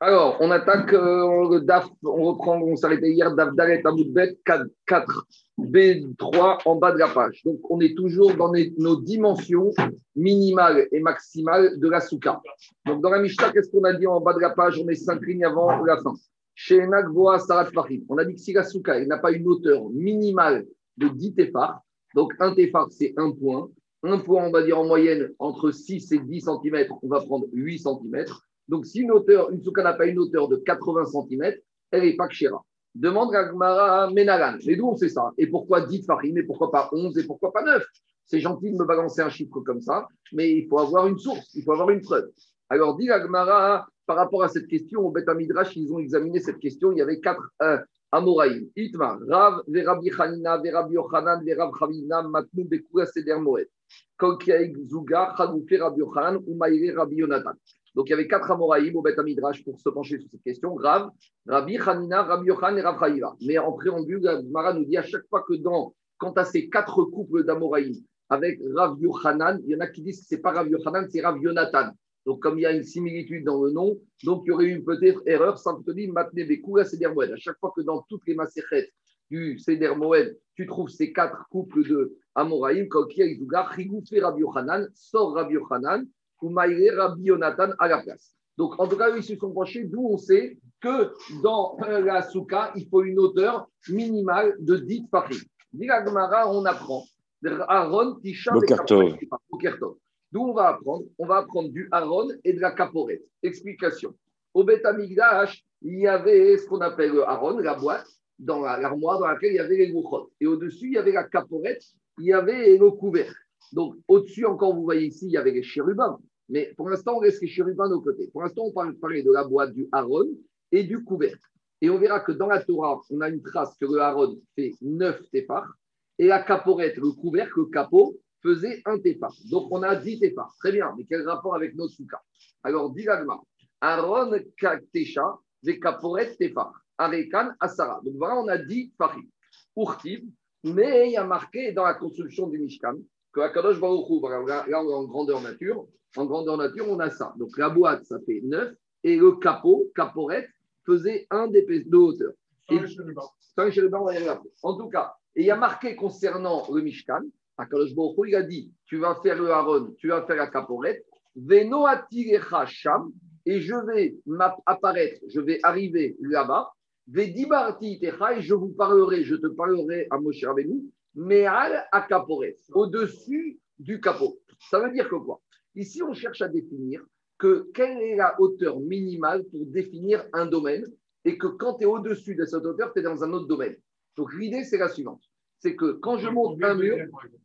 Alors, on attaque euh, le DAF, on reprend, on s'arrêtait hier, DAF Dalet Amoudbet 4, 4, B3 en bas de la page. Donc, on est toujours dans nos dimensions minimales et maximales de la souka. Donc, dans la Mishnah, qu'est-ce qu'on a dit en bas de la page? On met cinq lignes avant la fin. Chez Enak Voa Sarat on a dit que si la souka n'a pas une hauteur minimale de 10 tefar, donc un tefar, c'est un point. Un point, on va dire en moyenne, entre 6 et 10 cm, on va prendre 8 cm. Donc, si une hauteur, une souka n'a pas une hauteur de 80 cm, elle n'est pas kshera. Demande à Gmara Menalan. Mais d'où on sait ça Et pourquoi 10 farim Et pourquoi pas 11 Et pourquoi pas 9 C'est gentil de me balancer un chiffre comme ça, mais il faut avoir une source, il faut avoir une preuve. Alors, dit Gmara, par rapport à cette question, au Bet Midrash, ils ont examiné cette question. Il y avait quatre euh, Amoraïm. Itma, Rav, Verabi Hanina, Verabi Yochanan, Chavina, Matnu, Bekura, Seder Moed. Kolkiaïk, Zuga, Chagoufé, Rabbi Yochanan, Umaïre, Rabbi Yonatan. Donc, il y avait quatre Amoraïm au Bet Midrash pour se pencher sur cette question. Rav, Rabbi Hanina, Rabbi Yochanan et Chayiva. Mais en préambule, Mara nous dit à chaque fois que dans, quant à ces quatre couples d'Amoraïm, avec Rav Yochanan, il y en a qui disent que ce n'est pas Rav Yochanan, c'est Rav Yonatan. Donc, comme il y a une similitude dans le nom, donc il y aurait eu peut-être erreur, simplement Matne Bekura Seder Moed. À chaque fois que dans toutes les Maserhet du Seder Moed, tu trouves ces quatre couples de Kokia, Izuga, Rigoufé Rabbi Yochanan, sort Rabbi Yochanan, ou Maïre Rabbi Yonatan à la place. Donc, en tout cas, ils se sont penchés, d'où on sait que dans euh, la souka, il faut une hauteur minimale de 10 farim. Dit la Gemara, on apprend. Aaron, Tisha. D'où on va apprendre? On va apprendre du Aaron et de la caporette. Explication. Au Beth il y avait ce qu'on appelle le Aaron, la boîte, dans la- l'armoire dans laquelle il y avait les louchot. Et au-dessus, il y avait la caporette, il y avait le couvercle. Donc, au-dessus, encore, vous voyez ici, il y avait les chérubins. Mais pour l'instant, on laisse les chérubins de côté. Pour l'instant, on parle de la boîte du Aaron et du couvercle. Et on verra que dans la Torah, on a une trace que le Aaron fait 9 tépars et la caporette, le couvercle, le capot, faisait un tépar. Donc, on a 10 tépars. Très bien, mais quel rapport avec nos soukas Alors, dit Aaron Kaktecha, des caporettes tépar. Arekan Asara. Donc, voilà, on a 10 farim. Urtiv, mais il y a marqué dans la construction du Mishkan que Akadosh Baruch Hu, voilà, là, on est en grandeur nature. En grandeur nature, on a ça. Donc, la boîte, ça fait 9 et le capot, caporette, faisait un d'épaisseur de hauteur. Et-. En tout cas, et il y a marqué concernant le Mishkan, Akadosh Baruch Hu, il a dit Tu vas faire le Aaron, tu vas faire la caporette, Veno sham, et je vais apparaître, je vais arriver là-bas, Vedibarti techa, et je vous parlerai, je te parlerai à Moshe Rabbeinu, Me'al à caporette, au-dessus du capot. Ça veut dire que quoi? Ici, on cherche à définir que quelle est la hauteur minimale pour définir un domaine et que quand tu es au-dessus de cette hauteur, tu es dans un autre domaine. Donc l'idée, c'est la suivante. C'est que quand je monte un mur,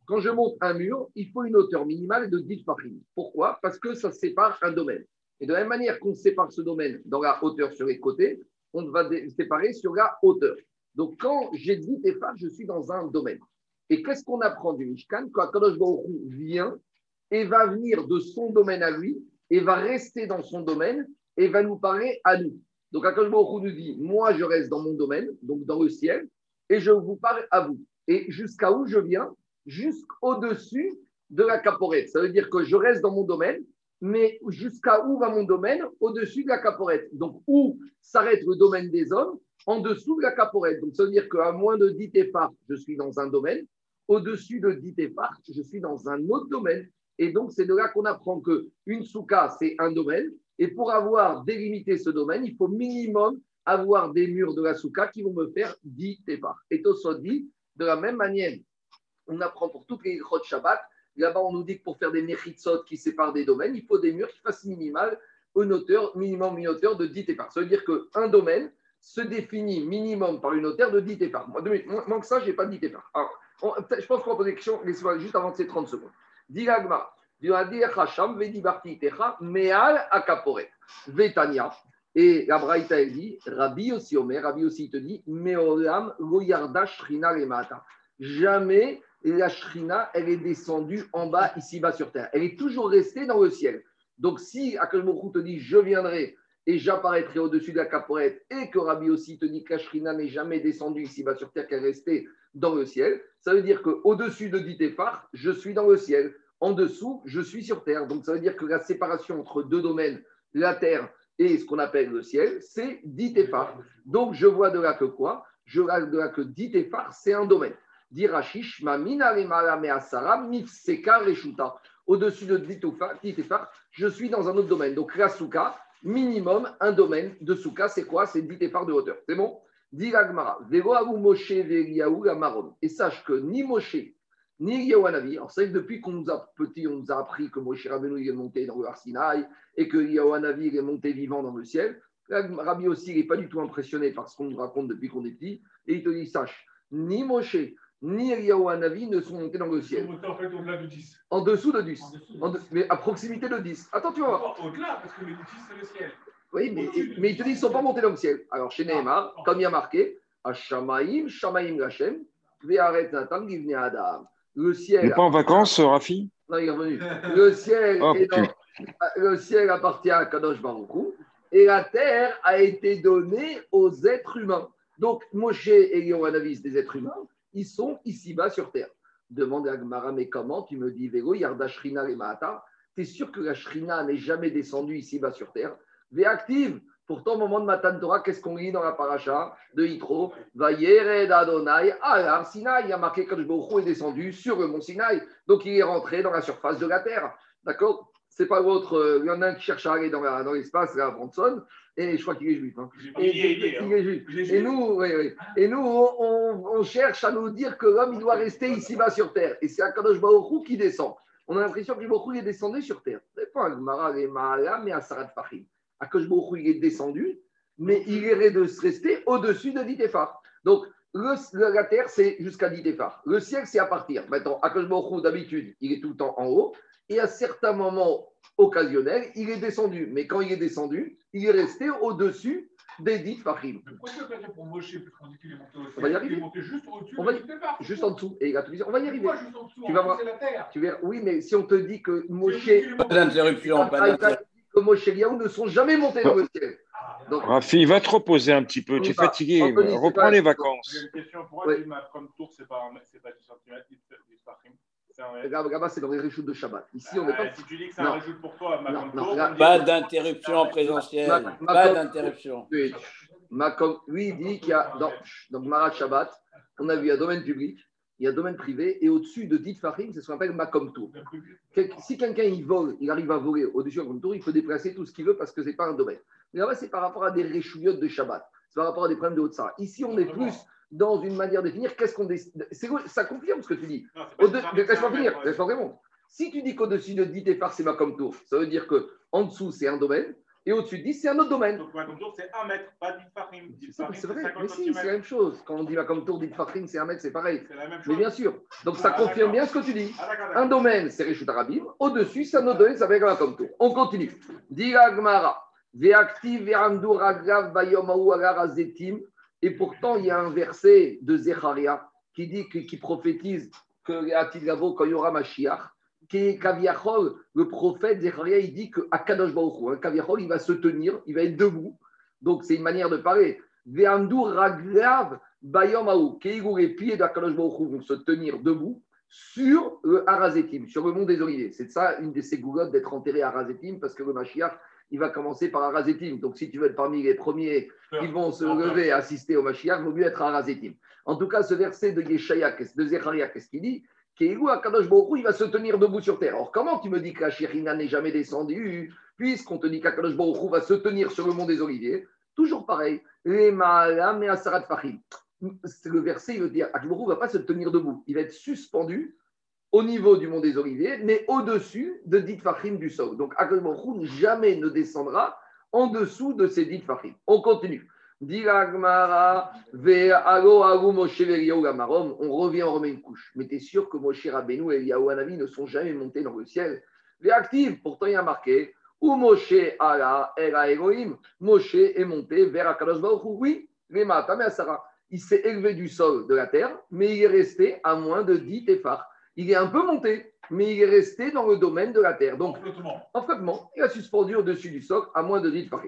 quand je monte un mur, il faut une hauteur minimale de 10 farim. Pourquoi? Parce que ça sépare un domaine. Et de la même manière qu'on sépare ce domaine dans la hauteur sur les côtés, on va séparer sur la hauteur. Donc quand j'ai 10 tefar, je suis dans un domaine. Et qu'est-ce qu'on apprend du Mishkan? Quand Akadosh Baruch vient et va venir de son domaine à lui et va rester dans son domaine et va nous parler à nous. Donc Akadosh Baruch nous dit, moi je reste dans mon domaine, donc dans le ciel, et je vous parle à vous. Et jusqu'à où je viens? Jusqu'au-dessus de la caporette. Ça veut dire que je reste dans mon domaine, mais jusqu'à où va mon domaine? Au-dessus de la caporette. Donc où s'arrête le domaine des hommes? En dessous de la caporette. Donc ça veut dire qu'à moins de 10 tefars, je suis dans un domaine. Au-dessus de 10 tefars, je suis dans un autre domaine. Et donc c'est de là qu'on apprend que une souka, c'est un domaine. Et pour avoir délimité ce domaine, il faut minimum avoir des murs de la souka qui vont me faire 10 tefars. Et Tosot dit, de la même manière, on apprend pour toutes les de Shabbat. Là-bas, on nous dit que pour faire des mechitsot qui séparent des domaines, il faut des murs qui fassent minimal, une hauteur, minimum une hauteur de 10 tefars. Ça veut dire qu'un domaine se définit minimum par une hauteur de 10 tefars. Moi, moins que ça, je n'ai pas 10 tefars. Alors, on- je pense qu'on va poser des laissez-moi juste avant ces 30 secondes. Techa, Meal Akaporet, Vetania. Et la Braïta, elle dit, Rabbi aussi, Omer, Rabbi aussi, te dit, Meolam, Loyarda, Shrina, Remata. Jamais la Shrina, elle est descendue en bas, ici-bas sur terre. Elle est toujours restée dans le ciel. Donc, si Akalmokhou te dit, je viendrai et j'apparaîtrai au-dessus de la caporette, et que Rabbi aussi te dit que la Shrina n'est jamais descendue ici-bas sur terre, qu'elle est restée dans le ciel, ça veut dire qu'au-dessus de Ditéphar, je suis dans le ciel. En dessous, je suis sur terre. Donc, ça veut dire que la séparation entre deux domaines, la terre et ce qu'on appelle le ciel, c'est dit Tefar. Donc je vois de là que quoi? Je vois de là que dit Tefar, c'est un domaine. Dirashish, ma asara, reshuta. Au-dessus de dit Tefar, je suis dans un autre domaine. Donc la minimum un domaine de souka, c'est quoi? C'est dit Tefar de hauteur. C'est bon? Diragmara, Moshe Et sache que ni Moshe, ni Yahwanavi. Alors, c'est que depuis qu'on nous a petit, on nous a appris que Moshe Rabbeinu est monté dans le Arsinaï et que Yahwanavi est monté vivant dans le ciel. Rabbi aussi, il n'est pas du tout impressionné par ce qu'on nous raconte depuis qu'on est petit. Et il te dit, sache, ni Moshe, ni Eliyahu ne sont montés dans le ciel. Ils sont montés en fait au-delà de 10. En dessous de 10. mais à proximité de 10. Attends, tu vois. Au-delà, parce que le 10, c'est le ciel. Oui, mais, mais il te dit qu'ils ne sont pas montés dans le ciel. Alors, chez Nehemar, ah, comme il y a marqué, Hashamaim, Shamaim Lachem, Ve'aret Natam, Givne Adam. Le ciel. Il n'est pas en vacances, Rafi? Non, il est revenu. Le ciel, oh, est dans, le ciel appartient à Kadosh Baruchou et la terre a été donnée aux êtres humains. Donc, Moshe et Yohanavis, des êtres humains, ils sont ici-bas sur terre. Demande à Gmara, mais comment Tu me dis, Vélo, Yarda Shrina et Mahata. Tu es sûr que la Shrina n'est jamais descendue ici-bas sur terre? Véactive Pourtant, au moment de Matan Torah, qu'est-ce qu'on lit dans la paracha de Yitro? Vayered Adonai Alar Sinai. Il y a marqué que le est descendu sur le mont Sinai. Donc, il est rentré dans la surface de la terre. D'accord? C'est pas l'autre. Euh, il y en a un qui cherche à aller dans, l'espace, là, Branson. Et je crois qu'il est juif. Hein. Et, il, est juif. Et nous, Et nous on, cherche à nous dire que l'homme, il doit rester ici-bas sur terre. Et c'est Akadosh Baruch qui descend. On a l'impression que Baruch est descendu sur terre. C'est pas un Gemara, mais un Sarat Fahim. Akashbourou, il est descendu, mais il irait de se rester au-dessus de Ditéphar. Donc, le, la terre, c'est jusqu'à Ditéphar. Le ciel, c'est à partir. Maintenant, Akashbourou, d'habitude, il est tout le temps en haut. Et à certains moments occasionnels, il est descendu. Mais quand il est descendu, il est resté au-dessus des dix Fahim. Pourquoi tu pas pour Moshe qu'on dit qu'il est monté au On va y arriver. Il est monté juste au-dessus on va y... Juste en dessous. Et il a tout On va y arriver. Pourquoi juste en dessous? Tu vas voir. La terre. Tu verras. Oui, mais si on te dit que Moshe. Pas d'interruption, pas d'interruption que Moshe et ne sont jamais montés dans le ciel. Donc, Rafi, va te reposer un petit peu. Tu es fatigué. Reprends les vacances. J'ai une question. Pourquoi ma comme tour, c'est pas, pas 10 cm Là-bas, c'est dans les réchutes de Shabbat. Ici, on n'est pas. Si tu dis que c'est un réchoute pour toi. Pas d'interruption en présentiel. Pas d'interruption. Oui, il dit qu'il y a dans Marat Shabbat, on a vu un domaine public il y a domaine privé, et au-dessus de dit Fahim, c'est ce qu'on appelle Makom Tour. Si quelqu'un il vole, il arrive à voler au-dessus d'un Tour, il peut déplacer tout ce qu'il veut parce que ce n'est pas un domaine. Mais là-bas, c'est par rapport à des réchouillottes de Shabbat, c'est par rapport à des problèmes de haute Ici, on est plus dans une manière de définir qu'est-ce qu'on décide. Ça confirme ce que tu dis. Laisse-moi finir, laisse-moi Si tu dis qu'au-dessus de dit Fahim, c'est Makom Tour, ça veut dire qu'en dessous, c'est un domaine, et au-dessus de 10, c'est un autre domaine. Donc, comme tour, c'est 1 mètre, pas 10 farim. C'est vrai, mais si, c'est la même chose. Quand on dit comme tour, 10 farim, c'est 1 mètre, c'est pareil. La même chose. Mais bien sûr. Donc, ça confirme bien ce que tu dis. Ah, un domaine, c'est Réchut Arabim. Au-dessus, c'est un autre domaine, ça fait comme tour. On continue. Dira Gmara. Et pourtant, il y a un verset de Zecharia qui dit, qui prophétise que quand il y aura Mashiach, Kaviachol, le prophète Zecharia, il dit qu'à Kadosh Baruch Kaviachol, il va se tenir, il va être debout. Donc, c'est une manière de parler. Ve'andur raglav bayom Keigu, les pieds d'Akadosh Baruch vont se tenir debout sur le Harazetim, sur le mont des Oliviers. C'est ça, une de ces goulottes d'être enterré à Harazetim, parce que le Mashiach, il va commencer par Harazetim. Donc, si tu veux être parmi les premiers qui vont se lever et assister au Mashiach, il vaut mieux être à Harazetim. En tout cas, ce verset de Yeshaya, de qu'est-ce qu'il dit? Akadosh il va se tenir debout sur terre. Alors, comment tu me dis que la Shirina n'est jamais descendue, puisqu'on te dit qu'Akadosh Baruch va se tenir sur le mont des Oliviers? Toujours pareil. Le verset, veut dire Akadosh ne va pas se tenir debout. Il va être suspendu au niveau du mont des Oliviers, mais au-dessus de dit Fahim du sol. Donc, Akadosh Baruch jamais ne descendra en dessous de ces dit Fahim. On continue. On revient, on remet une couche. Mais tu es sûr que Moshe Rabbeinu et Yahuanavi ne sont jamais montés dans le ciel? Actifs, pourtant il y a marqué où Moshe ala era Elohim. Moshe est monté vers Akadosh Baruch Oui, il s'est élevé du sol de la terre, mais il est resté à moins de 10 téphars. Il est un peu monté, mais il est resté dans le domaine de la terre. Donc, en flottement, il a suspendu au-dessus du sol à moins de 10 téphars.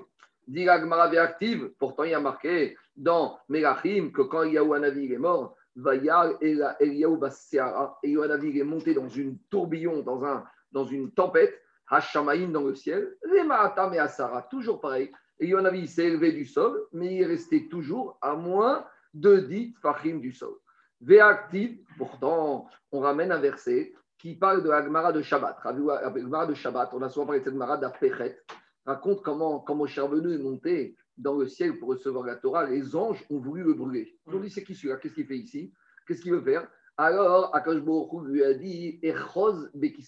Dit active, pourtant il y a marqué dans Melachim que quand Yahuanavi est mort, Vayal Eliyahu Bassiara, et Yahuanavi est monté dans une tourbillon, dans, un, dans une tempête, Hashamaim dans le ciel, les Mahatam et Asara, toujours pareil. Et Yonavi s'est élevé du sol, mais il est resté toujours à moins de 10 fachim du sol. Véactive, pourtant, on ramène un verset qui parle de l'Agmara de Shabbat. De Shabbat, on a souvent parlé de cette Agmara d'Apechet, raconte comment, quand Moshe Rabbeinu est monté dans le ciel pour recevoir la Torah, les anges ont voulu le brûler. Ils ont dit c'est qui celui-là? Qu'est-ce qu'il fait ici? Qu'est-ce qu'il veut faire? Alors, Akash lui a dit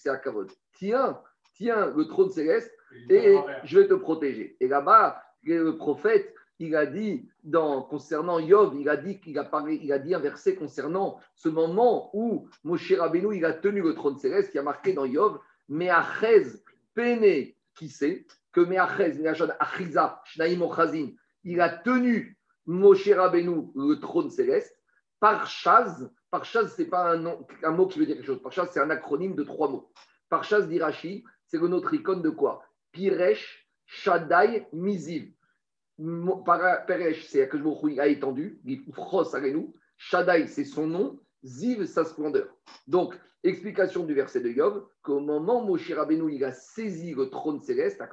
Akavod. Tiens, tiens le trône céleste et je vais te protéger. Et là-bas, le prophète il a dit dans, concernant Yov, il a dit qu'il a parlé, il a dit un verset concernant ce moment où Moshe Rabbeinu il a tenu le trône céleste, qui a marqué dans Yov, Meachez Pene, qui sait que Meachez, Achiza, Shnaim Ochazin, il a tenu Moshe Rabbeinu le trône céleste par Chaz. Par Chaz, ce n'est pas un, nom, mot qui veut dire quelque chose. Par Chaz, c'est un acronyme de trois mots. Par Chaz d'Irachi, c'est le notre icône de quoi? Piresh, Shaddai, Miziv. Peresh, c'est que je a étendu, Shaddai, c'est son nom, Ziv, sa splendeur. Donc, explication du verset de Yov, qu'au moment où Moshe Rabbeinu il a saisi le trône céleste,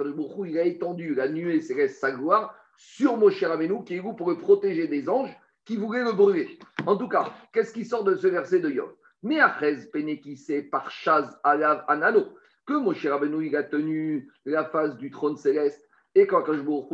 il a étendu la nuée céleste, sa gloire, sur Moshe Rabbeinu, qui est où pour le protéger des anges qui voulaient le brûler. En tout cas, qu'est-ce qui sort de ce verset de Yov Mais après, Penekise par Chaz Alav Anano, que Moshe Rabbeinu il a tenu la face du trône céleste et quand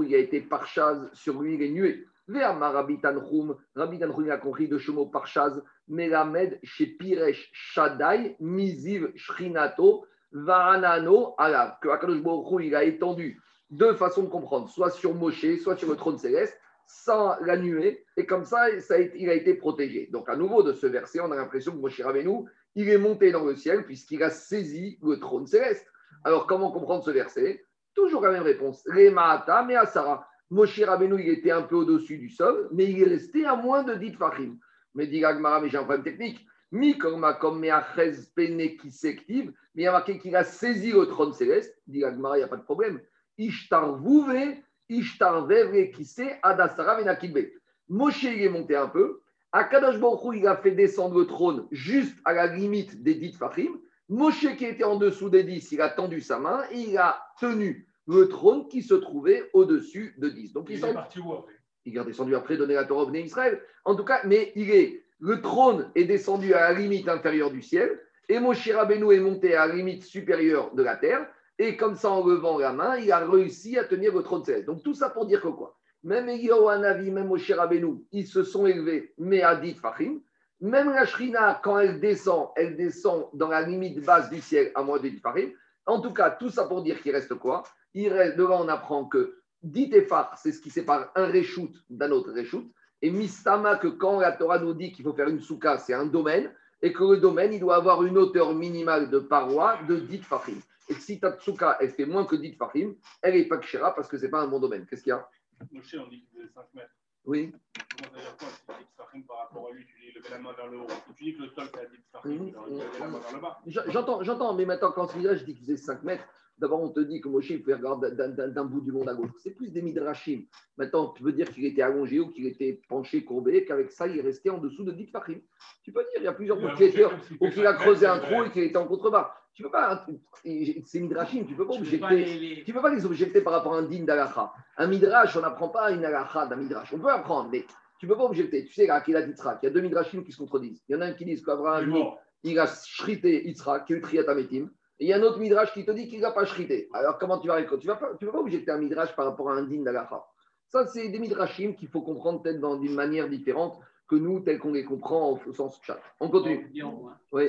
il a été parchaz sur lui, il est nué. Rabbi Tanchum, Rabbi Tanchum a compris de Shomo parchaz, Melamed chez Piresh Shaddai, Miziv Shrinato, Varanano Alav. Que Akadosh il a étendu deux façons de comprendre, soit sur Moshe, soit sur le trône céleste, sans la nuée, et comme ça, il a été protégé. Donc, à nouveau, de ce verset, on a l'impression que Moshe Rabbeinu, il est monté dans le ciel puisqu'il a saisi le trône céleste. Alors, comment comprendre ce verset? Toujours la même réponse. Les Mahata, mais Asara. Moshe Rabbeinu, il était un peu au-dessus du sol, mais il est resté à moins de 10 Fahim. Mais dit Gagmara, mais j'ai un problème technique. Mi comme comme pene qui s'active, mais il y a marqué qu'il a saisi le trône céleste. Dit Gagmara, il n'y a pas de problème. Ishtar vouve, Ishtar veve qui sait, Adasara venakilbe. Moshe, il est monté un peu. Akadosh Baruch il a fait descendre le trône juste à la limite des 10 Fahim. Moshe qui était en dessous des 10, il a tendu sa main et il a tenu le trône qui se trouvait au-dessus de 10. Donc, il, est parti où après? Il est descendu après donner la Torah au Israël. En tout cas, mais il est, le trône est descendu à la limite inférieure du ciel et Moshe Rabbeinu est monté à la limite supérieure de la terre. Et comme ça, en levant la main, il a réussi à tenir le trône céleste. Donc, tout ça pour dire que quoi? Même Eliyahu Hanavi, même Moshe Rabbeinu, ils se sont élevés, mais à dit Fahim. Même la Shrina, quand elle descend, elle descend dans la limite basse du ciel à moins de 10 Fahim. En tout cas, tout ça pour dire qu'il reste quoi? Il reste, devant, on apprend que dit Efar, c'est ce qui sépare un reshoot d'un autre reshoot. Et Mistama, que quand la Torah nous dit qu'il faut faire une souka, c'est un domaine, et que le domaine, il doit avoir une hauteur minimale de paroi de 10 fahim. Et si ta souka, elle fait moins que 10 fahim, elle n'est pas kshira parce que ce n'est pas un bon domaine. Qu'est-ce qu'il y a? Moshe, on dit qu'il faisait 5 mètres. Oui. Comment ça veut dire quoi Si 10 fahim par rapport à lui, tu levais la main vers le haut. Tu dis que le sol, c'est à 10 fahim, tu levais la main vers le bas. J'entends, j'entends, mais maintenant, quand je dis qu'il faisait 5 mètres, D'abord, on te dit que Moshe, il pouvait regarder d'un bout du monde à gauche. C'est plus des midrashim. Maintenant, tu veux dire qu'il était allongé ou qu'il était penché, courbé, qu'avec ça, il est resté en dessous de 10 fachim. Tu peux dire, il y a plusieurs propriétaires où il a creusé un trou et qu'il était en contrebas. Tu peux pas, c'est midrashim, tu peux pas objecter. Tu peux pas les objecter par rapport à un din d'alacha. Un midrash, on n'apprend pas une alacha d'un midrash. On peut apprendre, mais tu peux pas objecter. Tu sais, qu'il a Yitzhak, il y a deux midrashim qui se contredisent. Il y en a un qui dit qu'Abraham, il a shrité Yitzhak, qui a eu triatametim il y a un autre midrash qui te dit qu'il n'a pas shrité. Alors, comment tu vas répondre? Tu ne vas, vas, pas objecter un midrash par rapport à un din d'Alaha. Ça, c'est des midrashim qu'il faut comprendre peut-être d'une manière différente que nous, tel qu'on les comprend au sens chat. On continue.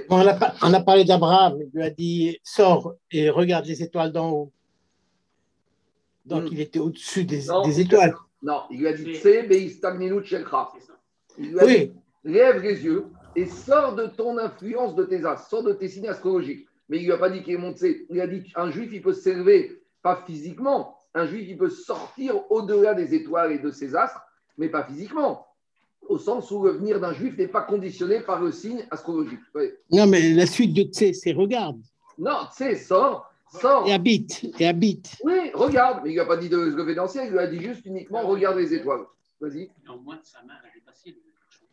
On, a, parlé d'Abraham, il lui a dit sors et regarde les étoiles d'en haut. Donc, hmm. il était au-dessus des, des, étoiles. Non, il lui a dit Il lui a oui. dit lève les yeux et sors de ton influence de tes as, sors de tes signes astrologiques mais il ne lui a pas dit qu'il est monté. Il a dit qu'un juif, il peut s'élever, pas physiquement. Un juif, il peut sortir au-delà des étoiles et de ses astres, mais pas physiquement. Au sens où le venir d'un juif n'est pas conditionné par le signe astrologique. Non, mais la suite de Tse, c'est regarde. Non, Tse, sort. Sort. Et habite, et habite. Oui, regarde. Mais il n'a pas dit de se lever dans le ciel, il lui a dit juste uniquement regarde les étoiles. Vas-y. Au moins, sa main, elle est passée.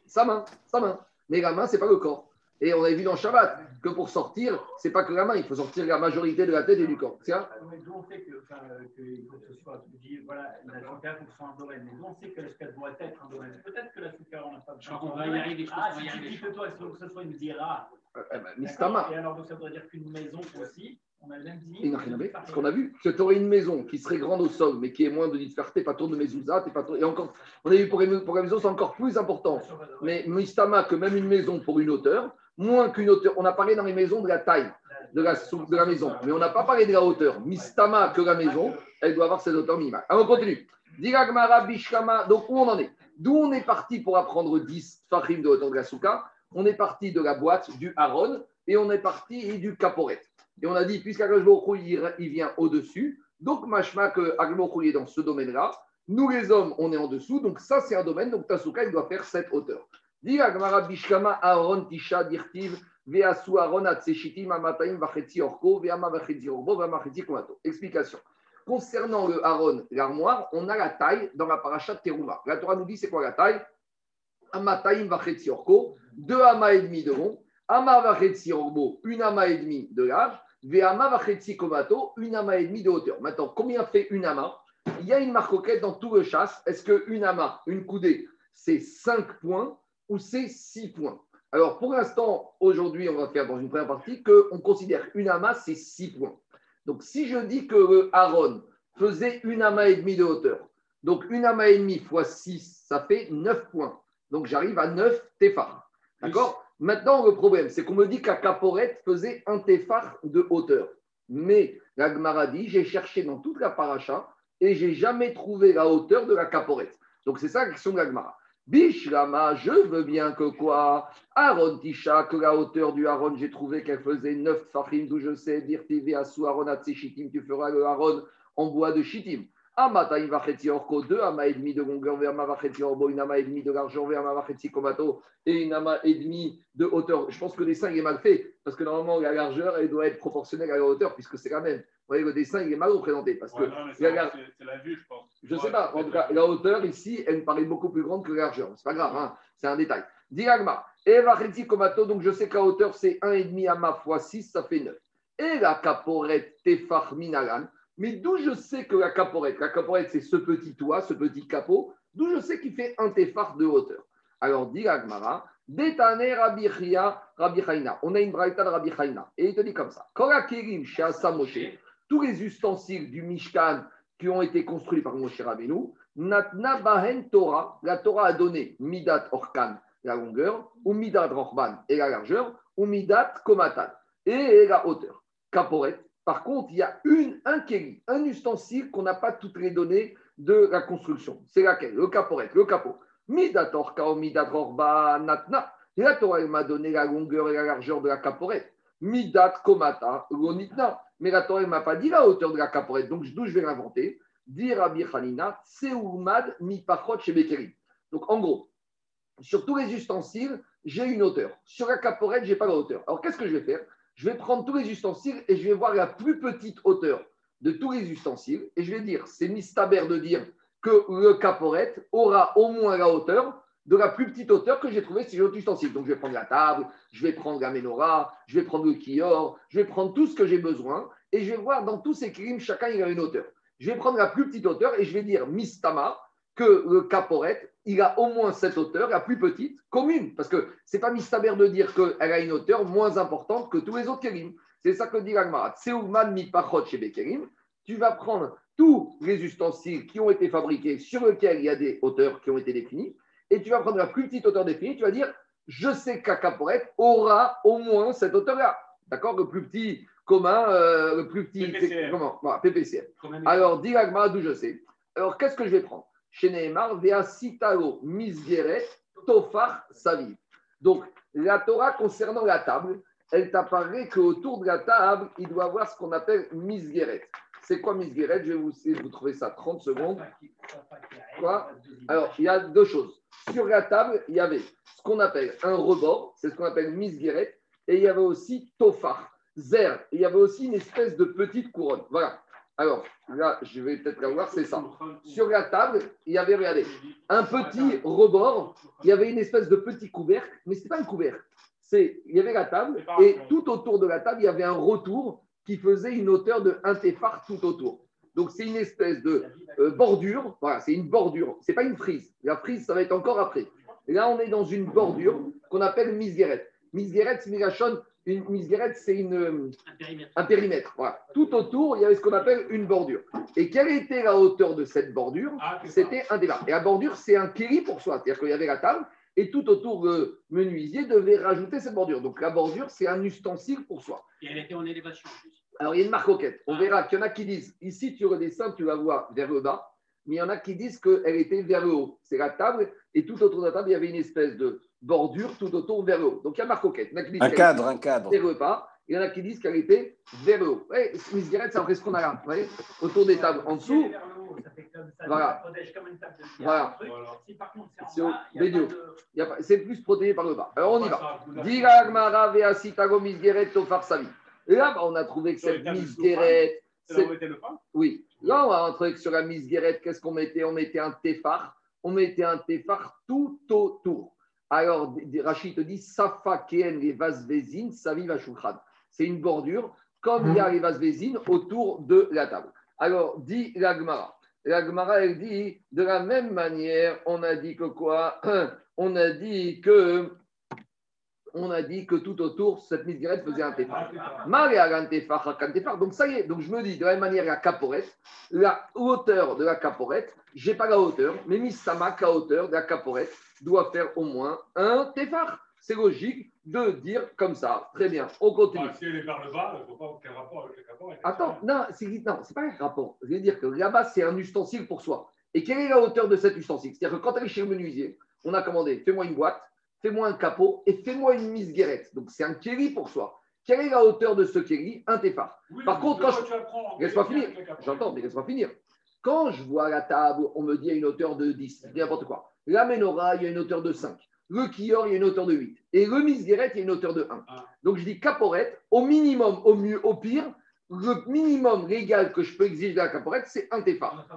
Sa main, sa main. Mais la main, ce n'est pas le corps. Et on avait vu dans Shabbat que pour sortir, c'est pas que la main, il faut sortir la majorité de la tête et du corps. Tiens. D'où on sait que, enfin, que, que ce soit, dit, voilà, la soukara, il faut que ce soit un domaine. Mais d'où on sait que l'escalade doit être un domaine. Peut-être que la soukara, on n'a pas besoin. On va y arriver, je pense Ah, qu'on va y si tu arriver. dis que toi, que ce soit une dira. Euh, eh ben, Mistama. Et alors, donc, ça voudrait dire qu'une maison aussi, on a le même dit. Il n'a rien à voir. Parce qu'on a vu que tu aurais une maison qui serait grande au sol, mais qui est moins de t'es pas tour de mezouza, t'es pas tour- Et encore, on a vu pour, pour la maison, c'est encore plus important. Mais Mistama, que même une maison pour une hauteur, moins qu'une hauteur. On a parlé dans les maisons de la taille de la, de la maison, mais on n'a pas parlé de la hauteur. Mistama, que la maison, elle doit avoir cette hauteur minimale. Alors on continue. Donc où on en est? D'où on est parti pour apprendre 10 fachim de hauteur de la souka? On est parti de la boîte du Haron et on est parti du Caporet. Et on a dit, puisqu'Agashboko il, vient au-dessus, donc machma que est dans ce domaine-là, nous les hommes, on est en dessous, donc ça c'est un domaine, donc ta souka, il doit faire cette hauteur. Explication. Concernant le Aaron, l'armoire, on a la taille dans la paracha de Teruma. La Torah nous dit c'est quoi la taille? Amataim Vachetzi Orko, deux amas et demi de long, Ama Vachetzi Orbo, une ama et demi de large, Veama Vachetzi Komato, une ama et demi de hauteur. Maintenant, combien fait une ama Il y a une marcoquette dans tout le chasse. Est-ce qu'une ama, une coudée, c'est 5 points? Ou c'est 6 points Alors, pour l'instant, aujourd'hui, on va faire dans une première partie qu'on considère une ama, c'est 6 points. Donc, si je dis que Aaron faisait une ama et demi de hauteur, donc une ama et demi fois 6, ça fait 9 points. Donc, j'arrive à 9 téphars. D'accord? Maintenant, le problème, c'est qu'on me dit qu'à Caporette faisait un téphar de hauteur. Mais la dit, j'ai cherché dans toute la paracha et j'ai jamais trouvé la hauteur de la Caporette. Donc, c'est ça la question de la Gemara. Bishlama, je veux bien que quoi? Aaron Tisha, que la hauteur du Aaron, j'ai trouvé qu'elle faisait 9 fachim, d'où je sais, dire TV Asu Aaron Shitim, tu feras le Aaron en bois de Shitim. Amataim Vachetzi Orko, 2 ama et demi de longueur, Veama Vachetzi Orbo, une ama et demi de largeur, Veama Vachetzi Komato, et une ama et demi de hauteur. Je pense que le dessin il est mal fait, parce que normalement la largeur, elle doit être proportionnelle à la hauteur, puisque c'est la même. Vous voyez, le dessin il est mal représenté, parce que Ouais, la c'est la vue, je pense. je ne sais pas. En tout la cas, la hauteur ici, elle me paraît beaucoup plus grande que la largeur. C'est pas grave, hein, c'est un détail. Diagma. Et Vachetzi Komato, donc je sais que la hauteur c'est 1,5 ama fois 6, ça fait 9. Et la caporette Tefar Minalan. Mais d'où je sais que la caporette, la caporette c'est ce petit toit, ce petit capot, d'où je sais qu'il fait un Tefar de hauteur. Alors, dit Agmara, Détané Rabbi Chia, Rabbi Chaina. On a une braïta de Rabbi Chaina. Et il te dit comme ça. Korakirim chez Asa Moshe, tous les ustensiles du Mishkan qui ont été construits par Moshe Rabbeinu, Natna Bahen Torah, la Torah a donné Midat Orkan, la longueur, ou Midat Rochban, et la largeur, ou Midat Komatan, et la hauteur. Caporet. Par contre, il y a une, un un ustensile qu'on n'a pas toutes les données de la construction. C'est laquelle? Le caporet, le capot. Midat Orka, ou Midat Rochban, Natna. La Torah m'a donné la longueur et la largeur de la caporette. Midat Komata, Lonitna. Mais la Torah ne m'a pas dit la hauteur de la caporette. Donc, d'où je vais l'inventer Dire Rabbi Hanina, Seoumad mi pachot chez Bekeri. Donc, en gros, sur tous les ustensiles, j'ai une hauteur. Sur la caporette, je n'ai pas la hauteur. Alors, qu'est-ce que je vais faire? Je vais prendre tous les ustensiles et je vais voir la plus petite hauteur de tous les ustensiles. Et je vais dire, c'est mistaber de dire que le caporette aura au moins la hauteur de la plus petite hauteur que j'ai trouvée sur les autres ustensiles. Donc, je vais prendre la table, je vais prendre la menorah, je vais prendre le kior, je vais prendre tout ce que j'ai besoin et je vais voir dans tous ces crimes, chacun il a une hauteur. Je vais prendre la plus petite hauteur et je vais dire mistama que le caporette, il a au moins cette hauteur, la plus petite, commune. Parce que c'est pas mistaber de dire qu'elle a une hauteur moins importante que tous les autres kérim. C'est ça que dit l'Agmarat. Mi chez Bekerim. Tu vas prendre tous les ustensiles qui ont été fabriqués sur lesquels il y a des hauteurs qui ont été définies et tu vas prendre la plus petite hauteur définie. Tu vas dire je sais qu'un caporette aura au moins cette hauteur-là. D'accord Le plus petit commun, euh, le plus petit. PPCR. Comment? Voilà, PPCR. Alors, dis d'où je sais. Alors, qu'est-ce que je vais prendre? Chez Nehemar, Vea Sitalo Misgeret Tofar Saviv. Donc, la Torah concernant la table, elle t'apparaît qu'autour de la table, il doit y avoir ce qu'on appelle Misgeret. C'est quoi Misgeret Je vais vous, essayer de vous trouver ça 30 secondes. Quoi? Alors, il y a deux choses. Sur la table, il y avait ce qu'on appelle un rebord, c'est ce qu'on appelle misgueret, et il y avait aussi tofar, zer, et il y avait aussi une espèce de petite couronne. Voilà. Alors, là, je vais peut-être la voir, c'est ça. Sur la table, il y avait, regardez, un petit rebord, il y avait une espèce de petit couvercle, mais ce n'est pas un couvercle, c'est il y avait la table et tout autour de la table, il y avait un retour qui faisait une hauteur de un téphar tout autour. Donc c'est une espèce de euh, bordure, voilà, c'est une bordure, c'est pas une frise. La frise, ça va être encore après. Et là, on est dans une bordure qu'on appelle misguerette. Misguerette, c'est. Une misguerette, c'est une, euh, Un périmètre. un périmètre. Voilà. Tout autour, il y avait ce qu'on appelle une bordure. Et quelle était la hauteur de cette bordure Ah. C'était un débat. Et la bordure, c'est un kéli pour soi. C'est-à-dire qu'il y avait la table et tout autour, le menuisier devait rajouter cette bordure. Donc la bordure, c'est un ustensile pour soi. Et elle était en élévation. Alors, il y a une marque coquette. On verra qu'il y en a qui disent, ici, tu redescends, tu vas voir vers le bas. Mais il y en a qui disent qu'elle était vers le haut. C'est la table. Et tout autour de la table, il y avait une espèce de bordure tout autour vers le haut. Donc, il y a marque coquette. Un cadre, un cadre. vers le bas. Il y en a qui disent qu'elle était vers le haut. Guérette, c'est après ce qu'on a là. Vous voyez autour des tables. En dessous, ça Voilà. ça protège comme une table de billard, Voilà. un truc. Voilà. Si par contre c'est C'est en au bas, il n'y a milieu. pas de... il y a pas- c'est plus protégé par le bas. Alors, on y va. Dira Agmara Veasitago Miss Guérette Tofar Savi. Et là, bah, on a trouvé que Sur cette de Guérette, C'est là où était le pain Oui. Là, on va rentrer sur la mise guérette. Qu'est-ce qu'on mettait? On mettait un téphar. On mettait un téphar tout autour. Alors, Rachid te dit Safa Keen les vasvezines, Savi Vashukran. C'est une bordure, comme il y a les vasvezines autour de la table. Alors, dit l'Agmara. L'Agmara, elle dit de la même manière, on a dit que quoi? On a dit que. On a dit que tout autour, cette mise guérette faisait un à l'antefar. Donc ça y est, donc je me dis de la même manière la caporette, la hauteur de la caporette, j'ai pas la hauteur, mais Miss Samak, la hauteur de la caporette doit faire au moins un tefar. C'est logique de dire comme ça. Très bien, on continue. Ah, Si elle est vers le bas, il ne faut pas aucun rapport avec le capot. Attends, non, c'est pas un rapport. Je veux dire que là-bas, c'est un ustensile pour soi. Et quelle est la hauteur de cet ustensile? C'est-à-dire que quand elle est chez le menuisier, on a commandé fais-moi une boîte, fais-moi un capot et fais-moi une mise guérette. Donc c'est un kéli pour soi. Quelle est la hauteur de ce kéli Un tefar. Oui, Par contre, quand je- Laisse-moi finir. J'entends, mais laisse-moi finir. Quand je vois la table, on me dit à une hauteur de 10, je dis n'importe quoi. La menorah, il y a une hauteur de 5. Le kior, il y a une hauteur de 8. Et le misguérette, il y a une hauteur de 1. Ah. Donc je dis caporette, au minimum, au mieux, au pire, le minimum légal que je peux exiger de la caporette, c'est un tefar.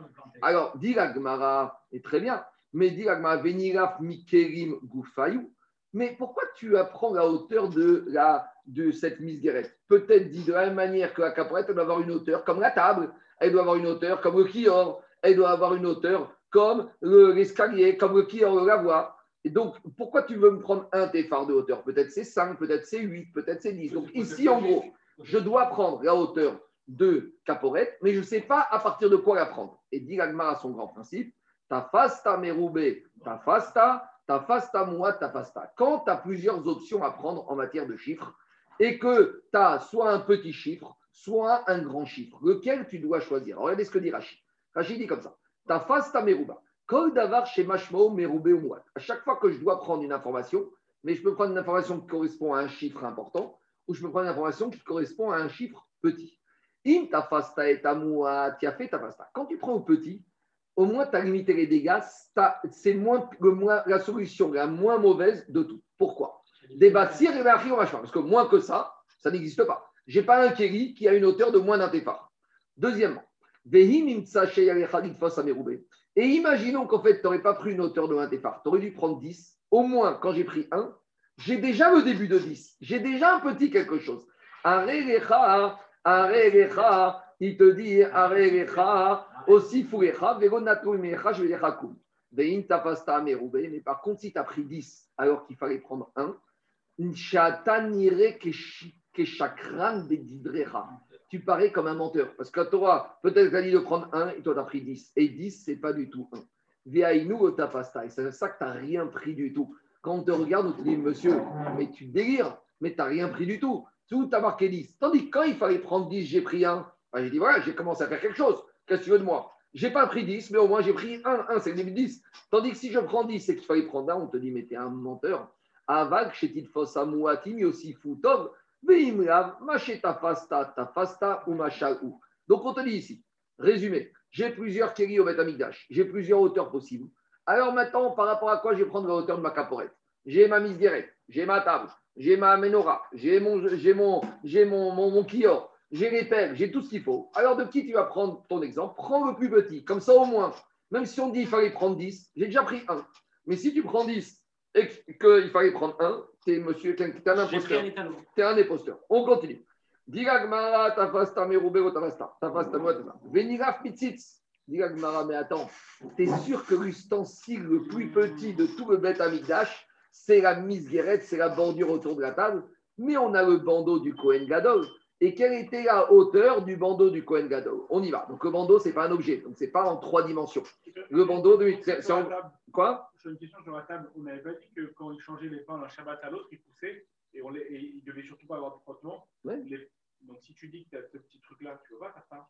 Alors, dit la Gemara, et très bien, mais dit la Gemara, Veniraf Mikerim Goufaïou, mais pourquoi tu apprends la hauteur de, la, de cette misguérette Peut-être dit de la même manière que la caporette, elle doit avoir une hauteur comme la table, elle doit avoir une hauteur comme le kior, elle doit avoir une hauteur comme le- l'escalier, comme le kior de la voie. Et donc, pourquoi tu veux me prendre un téphare de hauteur? Peut-être c'est 5, peut-être c'est 8, peut-être c'est 10. Donc ici, en gros, je dois prendre la hauteur de caporette, mais je ne sais pas à partir de quoi la prendre. Et dit Gagmar à son grand principe, ta fasta meroubé, ta fasta, ta fasta moua, ta fasta. Quand tu as plusieurs options à prendre en matière de chiffres et que tu as soit un petit chiffre, soit un grand chiffre, lequel tu dois choisir Regardez ce que dit Rachid. Rachid dit comme ça, ta fasta merouba. Kol davar chez mashmao meroubé ou. À chaque fois que je dois prendre une information, mais je peux prendre une information qui correspond à un chiffre important ou je peux prendre une information qui correspond à un chiffre petit. In ta fasta et ta tu as fasta. Quand tu prends au petit, au moins tu as limité les dégâts, c'est la solution la moins mauvaise de tout. Pourquoi? Débattir et l'archi au machin. Parce que moins que ça, ça n'existe pas. Je n'ai pas un kéli qui a une hauteur de moins d'un téphar. Deuxièmement, et imaginons qu'en fait, tu n'aurais pas pris une hauteur de 1 téphar, tu aurais dû prendre 10. Au moins, quand j'ai pris 1, j'ai déjà le début de 10. J'ai déjà un petit quelque chose. Arelecha, arelecha, il te dit arelecha, aussi furecha, vegonatu imecha, je vais. Vein tafasta mais par contre, si tu as pris 10 alors qu'il fallait prendre 1, tu parais comme un menteur. Parce que Torah, peut-être qu'elle dit de prendre 1 et toi tu as pris 10. Et 10, c'est pas du tout 1. Viaïnou otafasta. Et c'est ça que tu n'as rien pris du tout. Quand on te regarde, on te dit, monsieur, mais tu délires, mais tu n'as rien pris du tout. Tout tu as marqué 10. Tandis que quand il fallait prendre 10, j'ai pris 1. Ben, j'ai dit, voilà, j'ai commencé à faire quelque chose. Qu'est-ce que tu veux de moi? J'ai pas pris 10, mais au moins j'ai pris 1. 1, c'est le début de 10. Tandis que si je prends 10 et qu'il fallait prendre 1, on te dit, mais t'es un menteur. Avag, chétit fossa mouatim, yosi foutov, veimlav, macheta fasta, ta fasta ou ou. Donc on te dit ici, résumé, j'ai plusieurs kéri au Betamikdash, j'ai plusieurs hauteurs possibles. Alors maintenant, par rapport à quoi je vais prendre la hauteur de ma caporette? J'ai ma misguerette, j'ai ma table, j'ai ma menorah, j'ai mon, j'ai mon, mon, mon, mon kior, j'ai les pelles, j'ai tout ce qu'il faut. Alors de qui tu vas prendre ton exemple? Prends le plus petit, comme ça au moins. Même si on dit qu'il fallait prendre 10, j'ai déjà pris 1. Mais si tu prends 10 qu'il fallait prendre un, t'es monsieur, t'es un imposteur. T'es un imposteur. On continue. Diragmara, tafasta, merubero, tafasta. Tafasta, tafasta. Veniraf, mitzitz. Diragmara, mais attends, t'es sûr que l'ustensile le plus petit de tout le bête amigdash, c'est la misguerette, c'est la bordure autour de la table, mais on a le bandeau du Kohen Gadol. Et quelle était la hauteur du bandeau du Kohen Gadol? On y va. Donc le bandeau, ce n'est pas un objet, donc ce n'est pas en trois dimensions. Le bandeau, de... c'est en... Quoi? J'ai une question sur la table. On n'avait pas dit que quand ils changeaient les pains d'un Shabbat à l'autre, ils poussaient et, on les... et ils ne devaient surtout pas avoir de frottement. Donc si tu dis que tu as ce petit truc-là, tu vas faire ça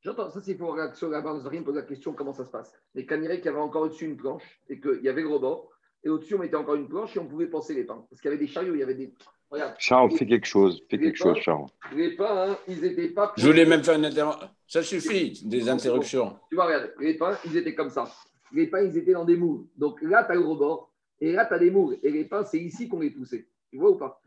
J'entends, ça c'est pour réaction la base de pose la question comment ça se passe? Mais Caniré qu'il y avait encore au-dessus une planche et qu'il y avait le rebord, et au-dessus on mettait encore une planche et on pouvait penser les pains. Parce qu'il y avait des chariots, il y avait des. Regarde. Charles, fais quelque chose, fais quelque chose, Charles. Les pains, hein, ils n'étaient pas. Je voulais même faire une interruption. Ça suffit, des interruptions. Tu vois, regarde, les pains, ils étaient comme ça. Les pains, ils étaient dans des moules. Donc là, tu as le rebord et là, tu as des moules. Et les pains, c'est ici qu'on les poussait. Tu vois ou pas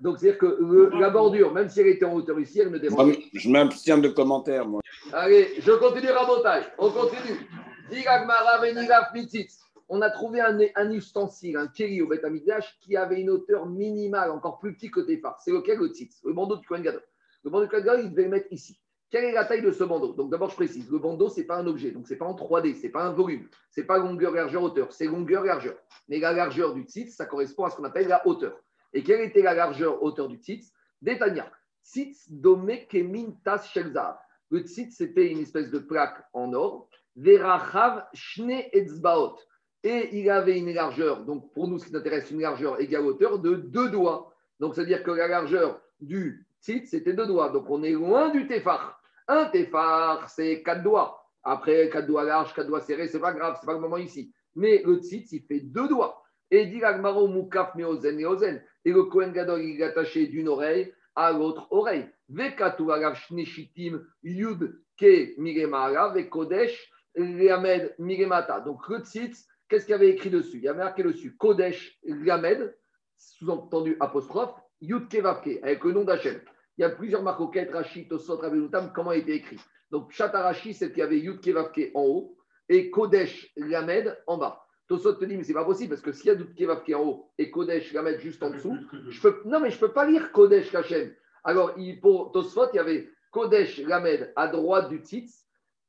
Donc, c'est-à-dire que la bordure, même si elle était en hauteur ici, elle me dérange. Je m'abstiens de commentaires, moi. Allez, je continue Rabotage. On continue. On a trouvé un, ustensile, un kéri au Beth qui avait une hauteur minimale, encore plus petit que phares. C'est lequel le tzitz? Le bandeau du Kohen Gadol. Le bandeau du Kohen Gadol, il devait le mettre ici. Quelle est la taille de ce bandeau? Donc d'abord, je précise, le bandeau, ce n'est pas un objet, donc ce n'est pas en 3D, ce n'est pas un volume, ce n'est pas longueur, largeur, hauteur, c'est longueur, largeur. Mais la largeur du tzitz, ça correspond à ce qu'on appelle la hauteur. Et quelle était la largeur, hauteur du tzitz? Détania. Tzitz dome kemin tas. Le tzitz, c'était une espèce de plaque en or. Verachav shne etzbaot. Et il avait une largeur, donc pour nous, ce qui nous intéresse, une largeur égale hauteur de deux doigts. Donc, c'est-à-dire que la largeur du tzitz, c'était deux doigts. Donc, on est loin du tefar. Un téphare, c'est quatre doigts. Après, quatre doigts larges, quatre doigts serrés, c'est pas grave, c'est pas le moment ici. Mais le tzitz, il fait deux doigts. Et le Kohen il est attaché d'une oreille à l'autre oreille. Donc le qu'est-ce qu'il y avait écrit dessus? Il y avait marqué dessus Kodesh liamed, sous-entendu apostrophe, yud ke vavke, avec le nom d'Hachem. Il y a plusieurs marcoquettes, Rachid, Tosot, Rabeloutam, comment a été écrit. Donc, Chatarachi, c'est qu'il y avait Yud Kevavke en haut et Kodesh Lamed en bas. Tosot te dit, mais c'est pas possible parce que s'il y a Yud Kevavke en haut et Kodesh Lamed juste en dessous, je peux, non, mais je ne peux pas lire Kodesh Lachem. Alors, pour Tosot, il y avait Kodesh Lamed à droite du tzitz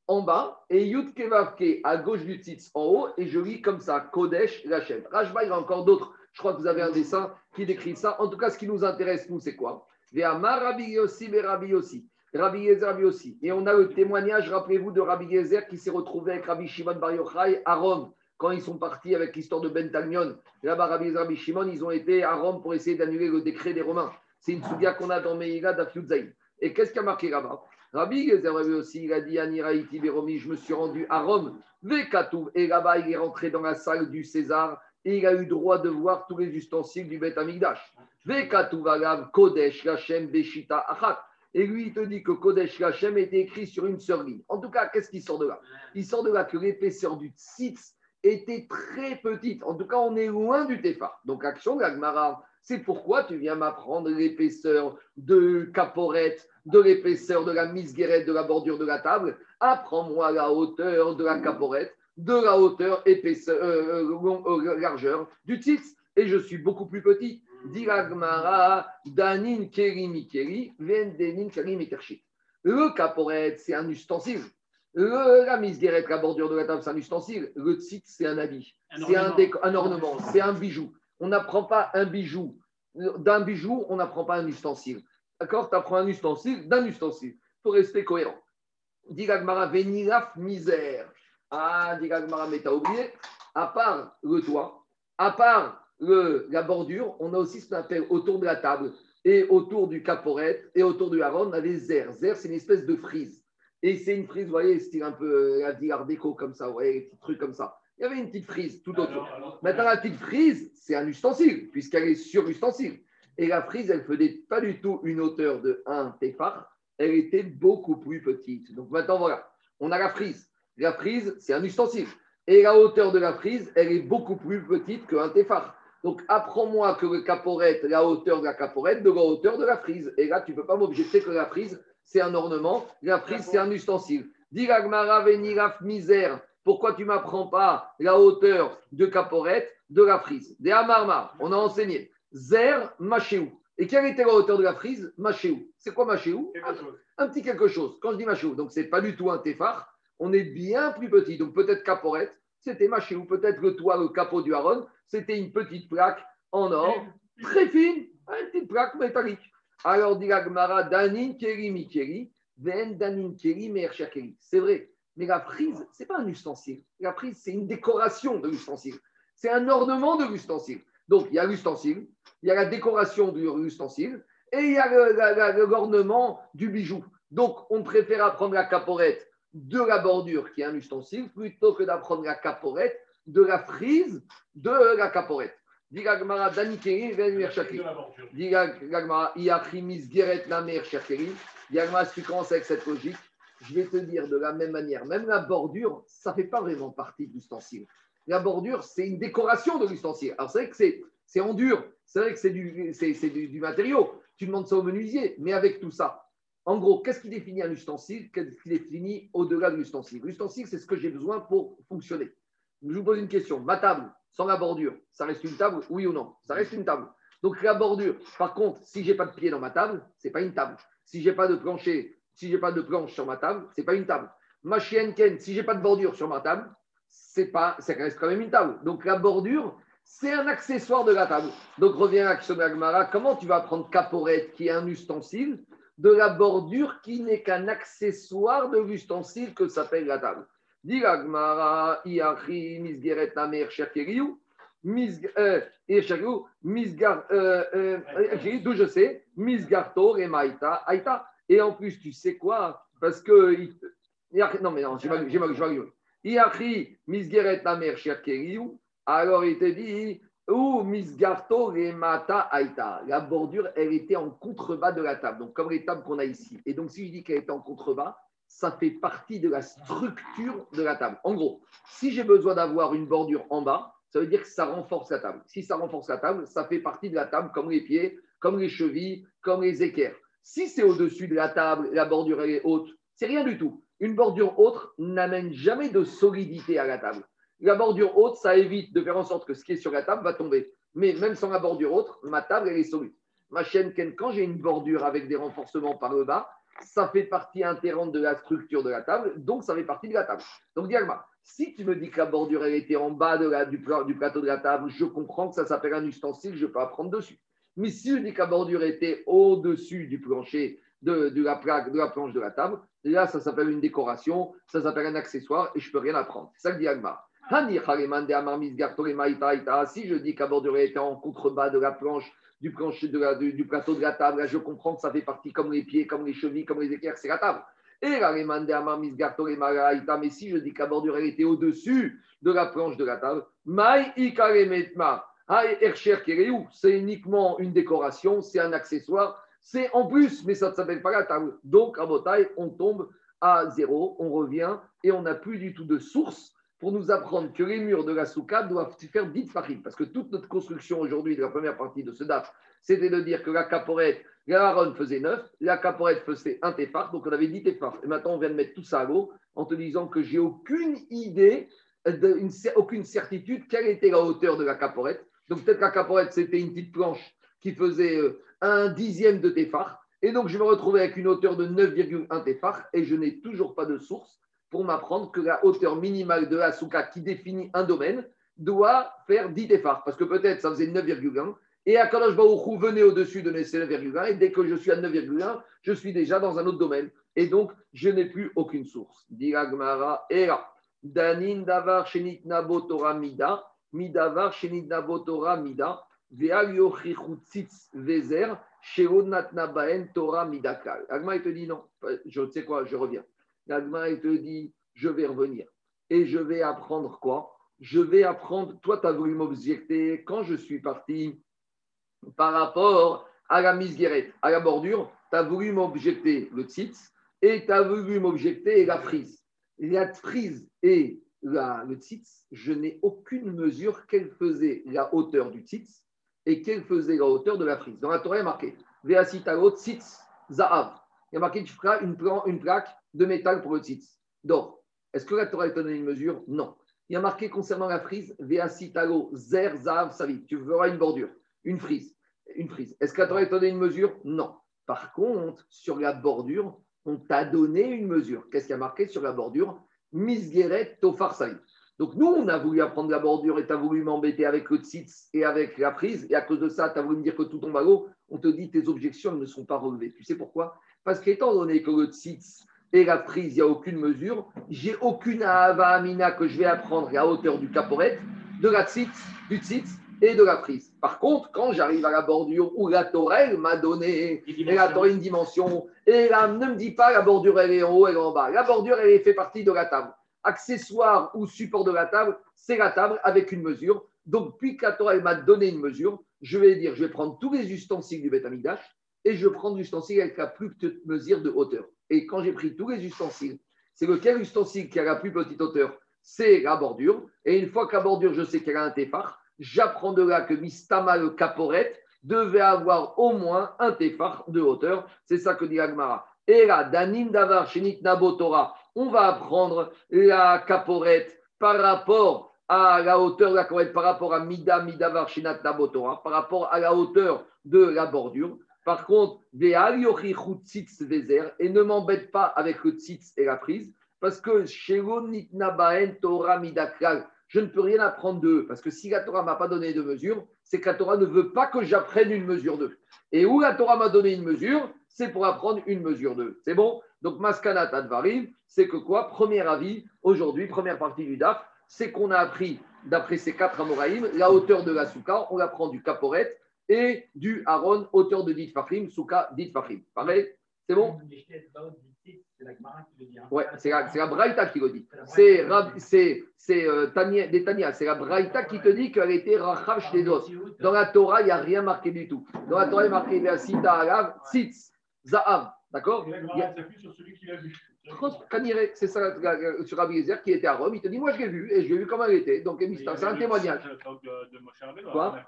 en bas et Yud Kevavke à gauche du tzitz en haut et je lis comme ça Kodesh Lachem. Rajba, il y a encore d'autres. Je crois que vous avez un dessin qui décrit ça. En tout cas, ce qui nous intéresse, nous, c'est quoi? Rabbi Yossi, Rabbi Yossi. Rabbi Yezer. Et on a le témoignage, rappelez-vous, de Rabbi Yezer qui s'est retrouvé avec Rabbi Shimon Bar Yochai à Rome quand ils sont partis avec l'histoire de Bentagnon. Là-bas, Rabbi Yezer, Shimon, ils ont été à Rome pour essayer d'annuler le décret des Romains. C'est une soudia qu'on a dans Meïga d'Afiudzaï. Et qu'est-ce qui a marqué là-bas? Rabbi Yezer, Rabbi Yossi, il a dit Aniraïti Beromi, je me suis rendu à Rome. Vekatou. Et là-bas, il est rentré dans la salle du César et il a eu droit de voir tous les ustensiles du Beth Amigdash. Kodesh Beshita Achat. Et lui, il te dit que Kodesh Lachem était écrit sur une seule ligne. En tout cas, qu'est-ce qui sort de là? Il sort de là que l'épaisseur du tzitz était très petite. En tout cas, on est loin du Tefa. Donc, action de l'Agmara, c'est pourquoi tu viens m'apprendre l'épaisseur de caporette, de l'épaisseur de la misguerette de la bordure de la table. Apprends-moi la hauteur de la caporette, de la hauteur, épaisseur, euh, euh, euh, largeur du tzitz. Et je suis beaucoup plus petit. Danin Keri Le caporet, c'est un ustensile. Le, la misguerette, la bordure de la table, c'est un ustensile. Le tzit, c'est un habit. C'est un, un, ornement, c'est un bijou. On n'apprend pas un bijou. D'un bijou, on n'apprend pas un ustensile. D'accord? Tu apprends un ustensile d'un ustensile. Il faut rester cohérent. Digagmara, veniraf misère. Ah, Digagmara, mais t'as oublié. À part le toit, à part la bordure, on a aussi ce qu'on appelle autour de la table et autour du caporette et autour du haron, on a des airs. Zers, c'est une espèce de frise. Et c'est une frise, vous voyez, style un peu euh, la art déco comme ça, vous voyez, des comme ça. Il y avait une petite frise tout autour. Maintenant, la petite frise, c'est un ustensile, puisqu'elle est sur ustensile. Et la frise, elle faisait pas du tout une hauteur de 1 téphare, elle était beaucoup plus petite. Donc maintenant, voilà, on a la frise. La frise, c'est un ustensile. Et la hauteur de la frise, elle est beaucoup plus petite qu'un téphare. Donc, apprends-moi que le caporette, la hauteur de la caporette, de la hauteur de la frise. Et là, tu ne peux pas m'objecter que la frise, c'est un ornement, la frise, c'est un ustensile. Diragmara veniraf misère. Pourquoi tu ne m'apprends pas la hauteur de caporette de la frise? Des Amarma, on a enseigné. Zer Machéou. Et quelle était la hauteur de la frise? Machéou. C'est quoi Machéou un, petit quelque chose. Quand je dis Machéou, donc c'est pas du tout un téphar, on est bien plus petit. Donc peut-être caporette, c'était Machéou. Peut-être le toit, le capot du Haron, c'était une petite plaque en or, très fine, une petite plaque métallique. Alors dit Gmara, Danin Keri Mikeri, Ven Danin Keri C'est vrai, mais la frise, ce n'est pas un ustensile. La frise, c'est une décoration de l'ustensile. C'est un ornement de l'ustensile. Donc, il y a l'ustensile, il y a la décoration de l'ustensile et il y a l'ornement du bijou. Donc, on préfère apprendre la caporette de la bordure qui est un ustensile plutôt que d'apprendre la caporette de la frise de la caporette. Digagmara Danikeri Ven Digagmara Iachimis Geret Namer Shakeri. Digagmara, si tu commences avec cette logique, je vais te dire de la même manière, même la bordure, ça ne fait pas vraiment partie de l'ustensile. La bordure, c'est une décoration de l'ustensile. Alors, c'est vrai que c'est en dur, c'est vrai que c'est du, du, matériau. Tu demandes ça au menuisier, mais avec tout ça, en gros, qu'est-ce qui définit un ustensile? Qu'est-ce qui définit au-delà de l'ustensile? L'ustensile, c'est ce que j'ai besoin pour fonctionner. Je vous pose une question. Ma table, sans la bordure, ça reste une table? Oui ou non? Ça reste une table. Donc la bordure, par contre, si j'ai pas de pied dans ma table, c'est pas une table. Si j'ai pas de plancher si j'ai pas de planche sur ma table, c'est pas une table. Ma chienne Ken, si j'ai pas de bordure sur ma table, c'est pas, ça reste quand même une table. Donc la bordure, c'est un accessoire de la table. Donc reviens à Agmara, comment tu vas prendre caporette qui est un ustensile de la bordure qui n'est qu'un accessoire de l'ustensile que s'appelle la table? Dis Agmara, Iachi, Misgeret Namer, Misgar, euh, euh, d'où je sais, Misgarto, Remaita, Aita. Et en plus, tu sais quoi? Parce que. Non, mais non, j'ai mal, j'ai mal, j'ai misgeret namer Alors il te dit, ou misgarto mata aita. La bordure, elle était en contrebas de la table. Donc, comme les tables qu'on a ici. Et donc, si je dis qu'elle était en contrebas, ça fait partie de la structure de la table. En gros, si j'ai besoin d'avoir une bordure en bas, ça veut dire que ça renforce la table. Si ça renforce la table, ça fait partie de la table comme les pieds, comme les chevilles, comme les équerres. Si c'est au-dessus de la table, la bordure est haute, c'est rien du tout. Une bordure haute n'amène jamais de solidité à la table. La bordure haute, ça évite de faire en sorte que ce qui est sur la table va tomber. Mais même sans la bordure haute, ma table, est solide. Ma chaîne, quand j'ai une bordure avec des renforcements par le bas, ça fait partie intégrante de la structure de la table, donc ça fait partie de la table. Donc, Diagma, si tu me dis que la bordure, elle était en bas du, du, plateau de la table, je comprends que ça s'appelle un ustensile, je peux apprendre dessus. Mais si je dis que la bordure était au-dessus du plancher, de, la plaque, de la planche de la table, là, ça s'appelle une décoration, ça s'appelle un accessoire et je ne peux rien apprendre. C'est ça que dit Agmar. Si je dis que la bordure était en contrebas de la planche, du plancher, de du, plateau de la table, là, je comprends que ça fait partie comme les pieds, comme les chevilles, comme les équerres, c'est la table. Et la mais si je dis que la bordure était au-dessus de la planche de la table, c'est uniquement une décoration, c'est un accessoire, c'est en plus, mais ça ne s'appelle pas la table. Donc, à Botaï, on tombe à zéro, on revient et on n'a plus du tout de source pour nous apprendre que les murs de la souka doivent faire 10 farim. Parce que toute notre construction aujourd'hui de la première partie de ce DAF, c'était de dire que la caporette, la haronne faisait 9, la caporette faisait un téphar, donc on avait 10 téphars. Et maintenant, on vient de mettre tout ça à l'eau en te disant que j'ai aucune idée, aucune certitude quelle était la hauteur de la caporette. Donc peut-être la caporette, c'était une petite planche qui faisait euh, un dixième de téphar. Et donc je me retrouvais avec une hauteur de 9,1 téphar et je n'ai toujours pas de source pour m'apprendre que la hauteur minimale de la qui définit un domaine doit faire 10 téphars. Parce que peut-être ça faisait 9,1 et Akadosh Baruch venait au-dessus de 9,1 et dès que je suis à 9,1, je suis déjà dans un autre domaine. Et donc, je n'ai plus aucune source. Diragmara Era. Danin Davar Shenit Mida midavar shenidavotora mida, vezer, Torah midakal. Agma, il te dit non, je sais quoi, je reviens. Agma, il te dit, je vais revenir. Et je vais apprendre quoi? Je vais apprendre, toi, tu as voulu m'objecter quand je suis parti par rapport à la misguérette, à la bordure, tu as voulu m'objecter le tzitz et tu as voulu m'objecter la frise. La frise et le tzitz, je n'ai aucune mesure quelle faisait la hauteur du tzitz et quelle faisait la hauteur de la frise. Dans la Torah, il y a marqué Veasitalo tzitz za'av. Il y a marqué tu feras une, plaque de métal pour le tzitz. Donc, est-ce que la Torah te donné une mesure? Non. il y a marqué concernant la frise, Veasitalo, Zer, Zav, Savi. Tu verras une bordure, une frise. Une frise. Est-ce que tu donné une mesure? Non. Par contre, sur la bordure, on t'a donné une mesure. Qu'est-ce qu'il y a marqué sur la bordure? Misgeret Tofar Savi. Donc nous, on a voulu apprendre la bordure et tu as voulu m'embêter avec le tzitz et avec la prise. Et à cause de ça, tu as voulu me dire que tout tombe à. On te dit tes objections ne sont pas relevées. Tu sais pourquoi? Parce qu'étant donné que le tzitz et la prise, il n'y a aucune mesure, j'ai aucune ava amina que je vais apprendre à hauteur du caporet, de la tzitz, du tzitz et de la prise. Par contre, quand j'arrive à la bordure où la torelle m'a donné, et la torelle une dimension, et là, ne me dis pas la bordure elle est en haut, elle est en bas. La bordure elle fait partie de la table accessoire ou support de la table, c'est la table avec une mesure. Donc, puis que la Torah m'a donné une mesure, je vais dire, je vais prendre tous les ustensiles du Beth et je vais prendre l'ustensile avec la plus petite mesure de hauteur. Et quand j'ai pris tous les ustensiles, c'est lequel ustensile qui a la plus petite hauteur? C'est la bordure. Et une fois que la bordure, je sais qu'elle a un téphar, j'apprends de là que Mistama le caporet devait avoir au moins un téphar de hauteur. C'est ça que dit Agmara. Et là, Danin Davar, Shenit Nabotora, on va apprendre la caporette par rapport à la hauteur de la caporette, par rapport à Mida, Midavar, Shenat Nabotora, par rapport à la hauteur de la bordure. Par contre, et ne m'embête pas avec le tzitz et la prise, parce que chez Torah Midaklal, je ne peux rien apprendre d'eux. Parce que si la Torah ne m'a pas donné de mesure, c'est que la Torah ne veut pas que j'apprenne une mesure d'eux. Et où la Torah m'a donné une mesure, c'est pour apprendre une mesure d'eux. C'est bon Donc, Maskanat Advarim, c'est que quoi Premier avis, aujourd'hui, première partie du DAF, c'est qu'on a appris, d'après ces quatre Amoraïm, la hauteur de la souka, on apprend du Caporet et du Aaron, hauteur de Dit Fahim, souka Dit Fahim. Pareil C'est bon Ouais, c'est la, la Braïta qui le dit. C'est euh, des Tania, c'est la Braïta qui te dit qu'elle était Rachash des dos. Dans la Torah, il n'y a rien marqué du tout. Dans la Torah, il y a marqué Sita Alav, Tzitz, Za'av. D'accord? Sur celui qui l'a vu. C'est ça sur Rabbi Yezer qui était à Rome. Il te dit Moi, je l'ai vu et je l'ai vu comme elle était. Donc, c'est un témoignage. Quoi?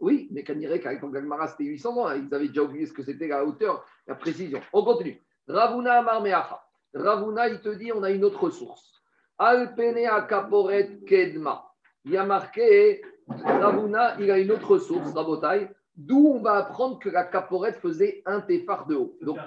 Oui, mais Kanirek, avec Gagmara, c'était 800 ans. Ils avaient déjà oublié ce que c'était la hauteur, la précision. On continue. Ravuna Amar Ravuna, il te dit on a une autre source. Alpene Akaporet Kedma. Il y a marqué Ravuna, il a une autre source, Rabotai, d'où on va apprendre que la caporette faisait un téphar de haut. Donc,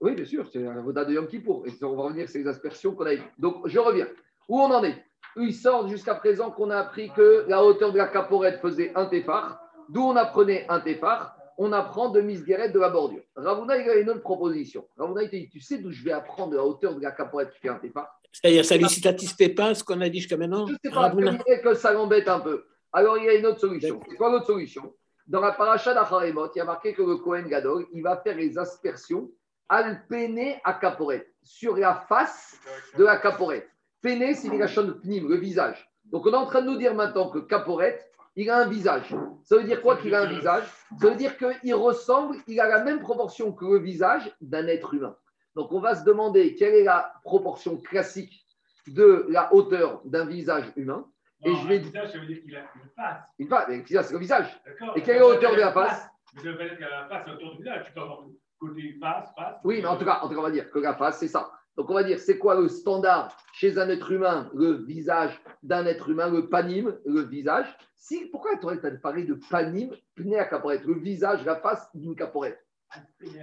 oui, bien sûr, c'est un voda de Yom Kippour. Et on va revenir sur les aspersions qu'on a eues. Donc, je reviens. Où on en est? Il sort jusqu'à présent qu'on a appris que la hauteur de la caporette faisait un téphar. D'où on apprenait un téphar on apprend de Misgueret de la bordure. Ravuna, il a une autre proposition. Ravuna, il dit Tu sais d'où je vais apprendre la hauteur de la caporette qui fait un téphar C'est-à-dire, ça ne lui satisfait pas ce qu'on a dit jusqu'à maintenant Je ne sais pas, que, que ça l'embête un peu. Alors, il y a une autre solution. C'est quoi l'autre solution? Dans la paracha d'Acharemot, il y a marqué que le Kohen Gadol, il va faire les aspersions alpéné à caporette, sur la face de la caporette. Péné, c'est la pnim, le visage. Donc, on est en train de nous dire maintenant que caporette, il a un visage. Ça veut dire quoi qu'il a un visage? Ça veut dire qu'il ressemble, il a la même proportion que le visage d'un être humain. Donc on va se demander quelle est la proportion classique de la hauteur d'un visage humain. et je vais... visage, ça veut dire qu'il a une face. Une face, c'est le visage. Et quelle est la hauteur de la face? Mais ça veut dire qu'il a la face, la hauteur du visage. Tu peux avoir côté face, face. Oui, mais en tout cas, en tout cas on va dire que la face, c'est ça. Donc on va dire, c'est quoi le standard chez un être humain, le visage d'un être humain, le panim, le visage? Si, pourquoi tu aurais parlé de panim, pné à caporette, le visage, la face d'une caporette?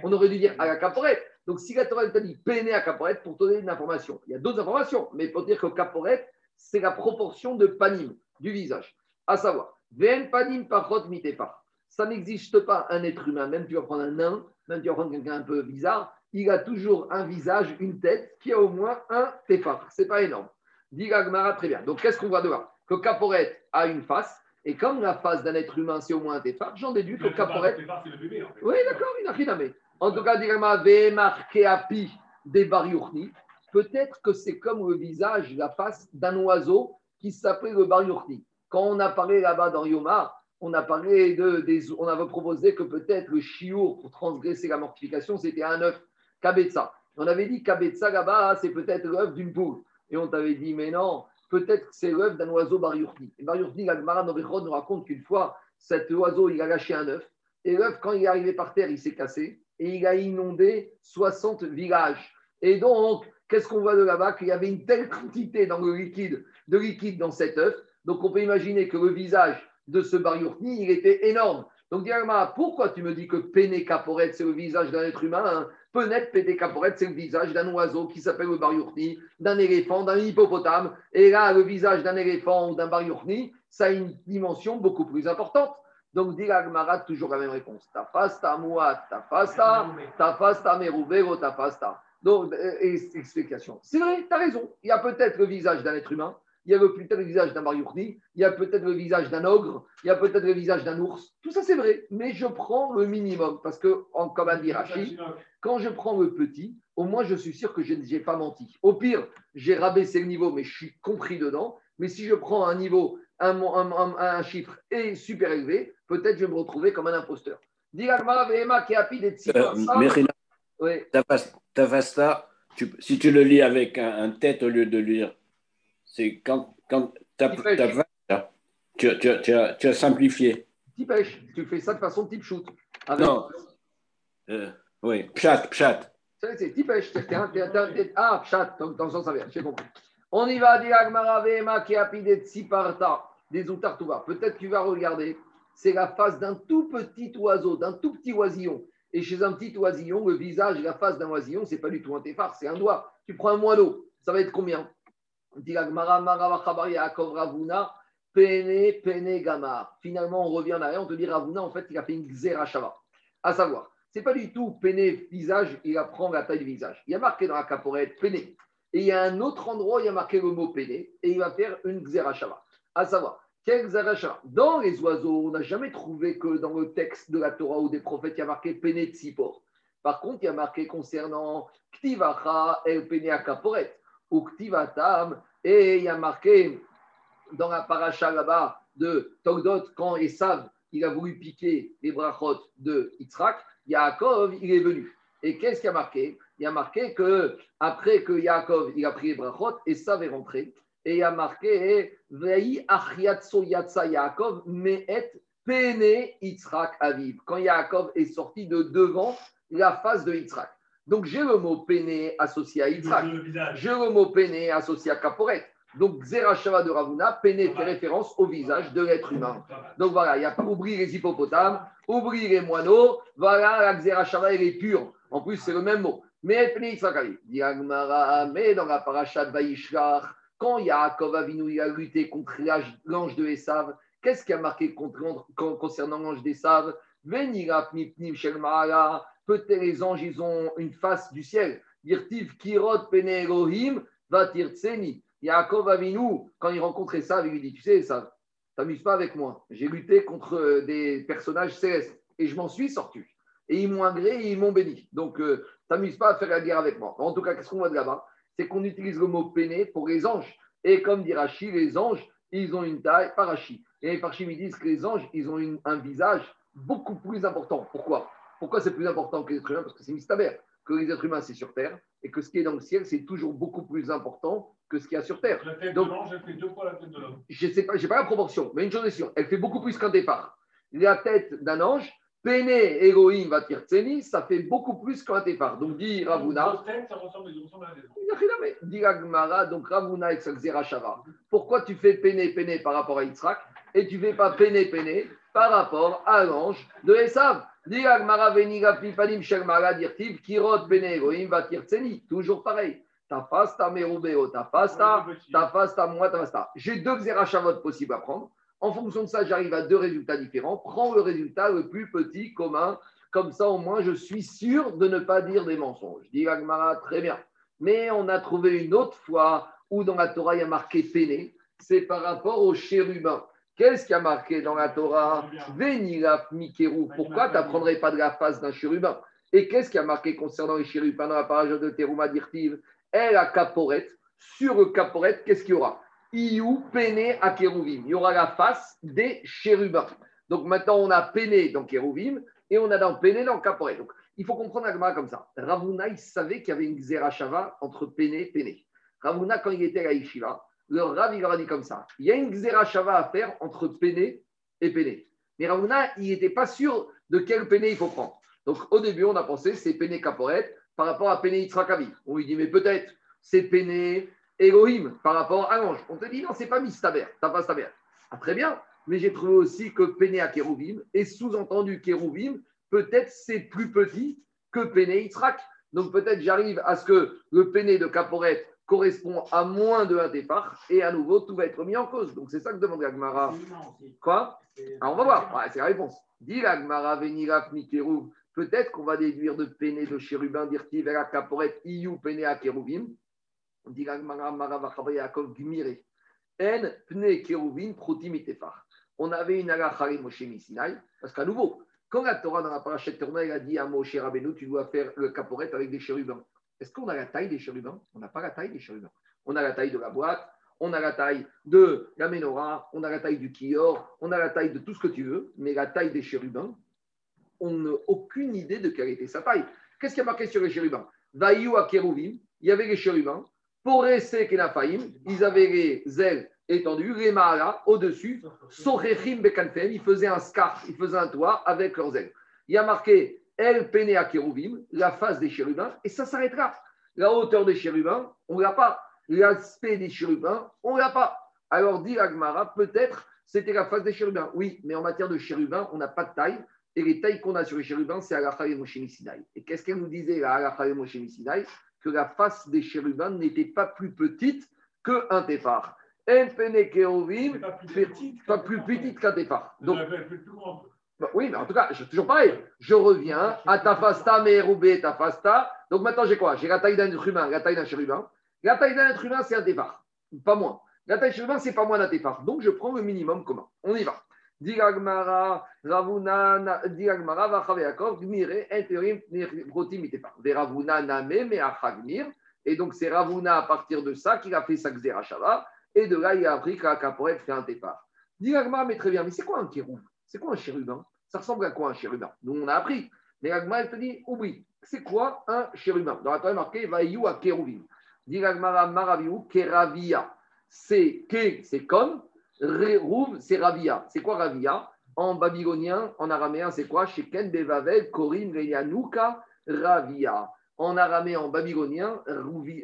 On aurait dû dire à la caporette. Donc si la Torah t'a dit péné à caporette pour donner une information, il y a d'autres informations, mais pour dire que caporette, c'est la proportion de panim, du visage. À savoir, ven panim parot mitepa. Ça n'existe pas un être humain, même tu vas prendre un nain, même tu vas prendre quelqu'un un peu bizarre, il a toujours un visage, une tête qui a au moins un téphar. C'est pas énorme. Dit Gagmara très bien. Donc qu'est-ce qu'on voit de là? Que Caporette a une face, et comme la face d'un être humain, c'est au moins un téphar, j'en déduis que Caporette. Oui, d'accord, il n'a rien à mettre. En tout cas, dit Gagmara, marqué à pi des bariurni. Peut-être que c'est comme le visage, la face d'un oiseau qui s'appelait le bariurni. Quand on a parlé là-bas dans Yomar, on a parlé de, des, on avait proposé que peut-être le chiour pour transgresser la mortification, c'était un œuf Kabetza. On avait dit Kabetza là-bas, c'est peut-être l'œuf d'une poule. Et on t'avait dit, mais non, peut-être que c'est l'œuf d'un oiseau Bariurti. Et Bariurti, l'Agmara nous raconte qu'une fois, cet oiseau, il a lâché un œuf. Et l'œuf, quand il est arrivé par terre, il s'est cassé. Et il a inondé 60 villages. Et donc, Qu'est-ce qu'on voit de là-bas? Qu'il y avait une telle quantité dans liquide, de liquide dans cet œuf. Donc on peut imaginer que le visage de ce Bariourni, il était énorme. Donc, Diagma, pourquoi tu me dis que Péné Caporette, c'est le visage d'un être humain hein? Peut-être Péné Caporette, c'est le visage d'un oiseau qui s'appelle le Bariourni, d'un éléphant, d'un hippopotame. Et là, le visage d'un éléphant ou d'un Bariourni, ça a une dimension beaucoup plus importante. Donc, dit toujours la même réponse. Ta fasta muat, ta fasta, ta fasta merubero, ta fasta. Donc, euh, explication. C'est vrai, tu as raison. Il y a peut-être le visage d'un être humain, il y a peut-être le visage d'un Mariourni, il y a peut-être le visage d'un ogre, il y a peut-être le visage d'un ours. Tout ça, c'est vrai, mais je prends le minimum parce que, en, comme a dit Rachid, quand je prends le petit, au moins je suis sûr que je n'ai pas menti. Au pire, j'ai rabaissé le niveau, mais je suis compris dedans. Mais si je prends un niveau, un, un, chiffre et super élevé, peut-être je vais me retrouver comme un imposteur. Euh, Tavasta, si tu le lis avec un, tête au lieu de lire c'est quand, quand tu, tu, tu, tu, as simplifié. Tipèche, tu fais ça de façon type shoot. Non. Euh, oui, pchat, pchat. C'est tipèche. Ah, pchat, dans, dans le sens inverse, j'ai compris. On y va, Diagmaravema qui a pidé Tsiparta, des Outartuva. Peut-être tu vas regarder, c'est la face d'un tout petit oiseau, d'un tout petit oisillon. Et chez un petit oisillon, le visage, la face d'un oisillon, c'est pas du tout un téphare, c'est un doigt. Tu prends un moineau, ça va être combien? Finalement, on revient en arrière, on te dit Ravuna, en fait, il a fait une Xerashava. À savoir, c'est pas du tout Pene visage, il apprend la taille du visage. Il y a marqué dans la caporette Pene. Et il y a un autre endroit, il y a marqué le mot Pene, et il va faire une Xerashava. À savoir, quel Xerashava Dans les oiseaux, on n'a jamais trouvé que dans le texte de la Torah ou des prophètes, il y a marqué Pene Tzipor. Par contre, il y a marqué concernant Ktivacha El Pene Akaporet ou Et il y a marqué dans la paracha là-bas de Togdot, quand Esav il a voulu piquer les brachot de Yitzhak, Yaakov, il est venu. Et qu'est-ce qu'il y a marqué? Il y a marqué que après que Yaakov il a pris les brachot, Esav est rentré. Et il y a marqué Vei Achiatso Yatsa Yaakov Me'et Pene Yitzhak Aviv. Quand Yaakov est sorti de devant la face de Yitzhak. Donc j'ai le mot péné associé à Yitzhak. J'ai le mot péné associé à Kaporet. Donc Zerachava de Ravuna, péné fait référence au visage de l'être humain. Donc voilà, il n'y a pas oublier les hippopotames, oublier les moineaux. Voilà, la Zerachava, elle est pure. En plus, c'est le même mot. Mais péné mais dans la paracha de Vaishlach, quand Yaakov Avinu il a lutté contre l'ange de Esav, qu'est-ce qui a marqué concernant l'ange d'Esav? Venirap mipnim shel Peut-être les anges, ils ont une face du ciel. Dirtiv kirot pene Elohim va tseni. Yaakov Avinu, quand il rencontrait ça, il lui dit Tu sais, ça, t'amuses pas avec moi. J'ai lutté contre euh, des personnages célestes et je m'en suis sorti. Et ils m'ont agré et ils m'ont béni. Donc, euh, t'amuses pas à faire la guerre avec moi. En tout cas, qu'est-ce qu'on voit de là-bas? C'est qu'on utilise le mot péné pour les anges. Et comme dit Rachi, les anges, ils ont une taille, par Rachi. Et les Parchim, ils disent que les anges, ils ont un visage beaucoup plus important. Pourquoi? Pourquoi c'est plus important que les êtres humains Parce que c'est mystère. Que les êtres humains, c'est sur Terre. Et que ce qui est dans le ciel, c'est toujours beaucoup plus important que ce qu'il y a sur Terre. La tête Donc, de l'ange, elle fait deux fois la tête de l'homme. Je sais pas, pas la proportion, mais une chose est sûre, elle fait beaucoup plus qu'un départ. La tête d'un ange, Péné, Elohim, Vatirtseni, ça fait beaucoup plus qu'un départ. Donc, dit Ravuna. Tête, ça ressemble, à des Dit Agmara, donc Ravuna Shava. Pourquoi tu fais Péné, Péné par rapport à Yitzhak et tu ne fais pas Péné, Péné par rapport à l'ange de Esav? Toujours pareil. Ta fasta merubeo, ta fasta, ta fasta moi, ta fasta. J'ai deux xérachavot possibles à prendre. En fonction de ça, j'arrive à deux résultats différents. Prends le résultat le plus petit commun. Comme ça, au moins, je suis sûr de ne pas dire des mensonges. Dit Agmara, très bien. Mais on a trouvé une autre fois où dans la Torah, il y a marqué péné. C'est par rapport au chérubin. Qu'est-ce qui a marqué dans la Torah Vénilaf Mikerou. Pourquoi tu n'apprendrais pas de la face d'un chérubin Et qu'est-ce qui a marqué concernant les chérubins dans la page de Teruma Dirtiv Elle a caporette. Sur le caporette, qu'est-ce qu'il y aura Iou Péné à Kérouvim. Il y aura la face des chérubins. Donc maintenant, on a Péné dans Kérouvim et on a dans Péné dans caporette. Donc il faut comprendre la comme ça. Ravuna, il savait qu'il y avait une Xerashava entre Péné et Péné. Ravuna, quand il était à Ishiva, le Rav, il leur a dit comme ça il y a une Xerashava à faire entre Péné et Péné. Mais Ravuna, il n'était pas sûr de quel Péné il faut prendre. Donc au début, on a pensé c'est Péné Caporet par rapport à Péné Yitzhakavi. On lui dit mais peut-être c'est Péné Elohim par rapport à l'ange. On te dit non, c'est pas Mistaber, t'as pas Staber. Ah, très bien, mais j'ai trouvé aussi que Péné à Kérouvim, et sous-entendu Kérouvim, peut-être c'est plus petit que Péné Yitzhak. Donc peut-être j'arrive à ce que le Péné de Caporet correspond à moins de un départ, et à nouveau tout va être mis en cause. Donc c'est ça que demande Agmara. Quoi Alors ah, on va voir, c'est la réponse. Dit Agmara Veniraf Mikérouv, peut-être qu'on va déduire de Péné de Chérubin, dire qui verra Caporet, Iyu Péné à Kérouvim. Dit Agmara Maravachava Yaakov Gmire. En Pne Kérouvim Protimitefar. On avait une Alachari Moshe Sinai, parce qu'à nouveau, quand la Torah dans la parachute Torah, elle a dit à Moshe Rabbeinu, tu dois faire le caporet avec des chérubins. Est-ce qu'on a la taille des chérubins? On n'a pas la taille des chérubins. On a la taille de la boîte, on a la taille de la menorah, on a la taille du kior, on a la taille de tout ce que tu veux, mais la taille des chérubins, on n'a aucune idée de quelle était sa taille. Qu'est-ce qui a marqué sur les chérubins? Vaïou à Kérouvim, il y avait les chérubins. Pour rester Kenafaim, ils avaient les ailes étendues, les mahalas au-dessus, Sochechim Bekanfem, ils faisaient un scarf, ils faisaient un toit avec leurs ailes. Il y a marqué El Pene à la face des chérubins, et ça s'arrêtera. La hauteur des chérubins, on ne l'a pas. L'aspect des chérubins, on ne l'a pas. Alors, dit Agmara, peut-être c'était la face des chérubins. Oui, mais en matière de chérubins, on n'a pas de taille. Et les tailles qu'on a sur les chérubins, c'est Alachal et Moshe Et qu'est-ce qu'elle nous disait, la Alachal et Moshe Que la face des chérubins n'était pas plus petite qu'un pene pas plus, pas plus petite qu'un. Donc, bah oui, mais en tout cas, je, toujours pareil. Je reviens à tafasta, ta tafasta. Donc maintenant, j'ai quoi? J'ai la taille d'un être humain, la taille d'un chérubin. La taille d'un être humain, c'est un départ, pas moins. La taille d'un chérubin, c'est pas moins d'un départ. Donc, je prends le minimum commun. On y va. Diragmara, Ravuna, Diragmara, Vachaveakov, Gmire, Interim, Brotim, Itefar. Ravuna, Name, Meachagmir. Et donc, c'est Ravuna, à partir de ça, qu'il a fait sa Xerashava. Et de là, il a appris qu'à Kaporet fait un départ. Diragmara, mais très bien, mais c'est quoi un kérouf c'est quoi un chérubin? Ça ressemble à quoi un chérubin? Nous, on a appris. Mais Agma, elle te dit, oublie. C'est quoi un chérubin? Dans la Torah, marqué, Vaïou à Kéruvim. Dit Agmara, Maraviou, Keravia. C'est Ke, c'est comme. Rouv, c'est Ravia. C'est quoi Ravia? En babylonien, en araméen, c'est quoi? Sheken, Bevavel, Korim, Reyanouka, Ravia. En araméen, en babylonien,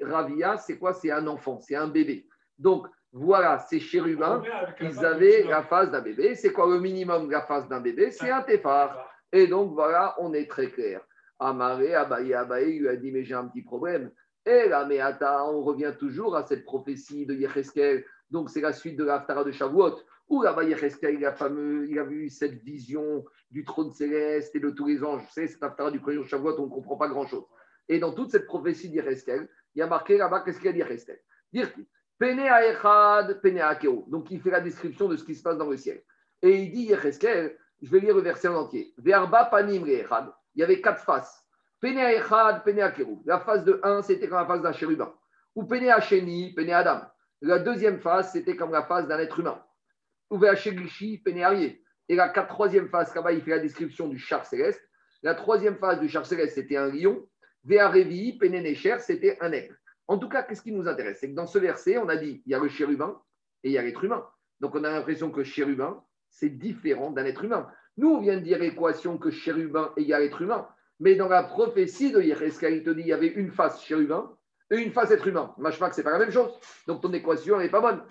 Ravia, c'est quoi? C'est un enfant, c'est un bébé. Donc, voilà, ces chérubins, ils avaient la face d'un bébé. C'est quoi le minimum de la face d'un bébé? C'est un téphar. Et donc voilà, on est très clair. Amaré, Abaye, Abaye lui a dit Mais j'ai un petit problème. Et là, mais on revient toujours à cette prophétie de Yecheskel. Donc c'est la suite de l'Aftara de Shavuot. Où là-bas, Yecheskel, il a, fameux, il a vu cette vision du trône céleste et de tous les anges. Vous savez, Aftara du premier Shavuot, on ne comprend pas grand-chose. Et dans toute cette prophétie d'Yecheskel, il y a marqué là-bas qu'est-ce qu'il y a Yecheskel Dire donc, il fait la description de ce qui se passe dans le ciel. Et il dit, je vais lire le verset en entier. Il y avait quatre faces. La face de 1, c'était comme la face d'un chérubin. Ou Pene Adam. La deuxième face, c'était comme la face d'un être humain. Ou Arié. Et la troisième face, là-bas, il fait la description du char céleste. La troisième face du char céleste, c'était un lion. Vearevi, Pene Necher, c'était un aigle. En tout cas, qu'est-ce qui nous intéresse? C'est que dans ce verset, on a dit il y a le chérubin et il y a l'être humain. Donc on a l'impression que chérubin, c'est différent d'un être humain. Nous, on vient de dire équation que chérubin égale être humain. Mais dans la prophétie de Yereskel, il te dit il y avait une face chérubin et une face être humain. Machma, c'est pas la même chose. Donc ton équation n'est pas bonne.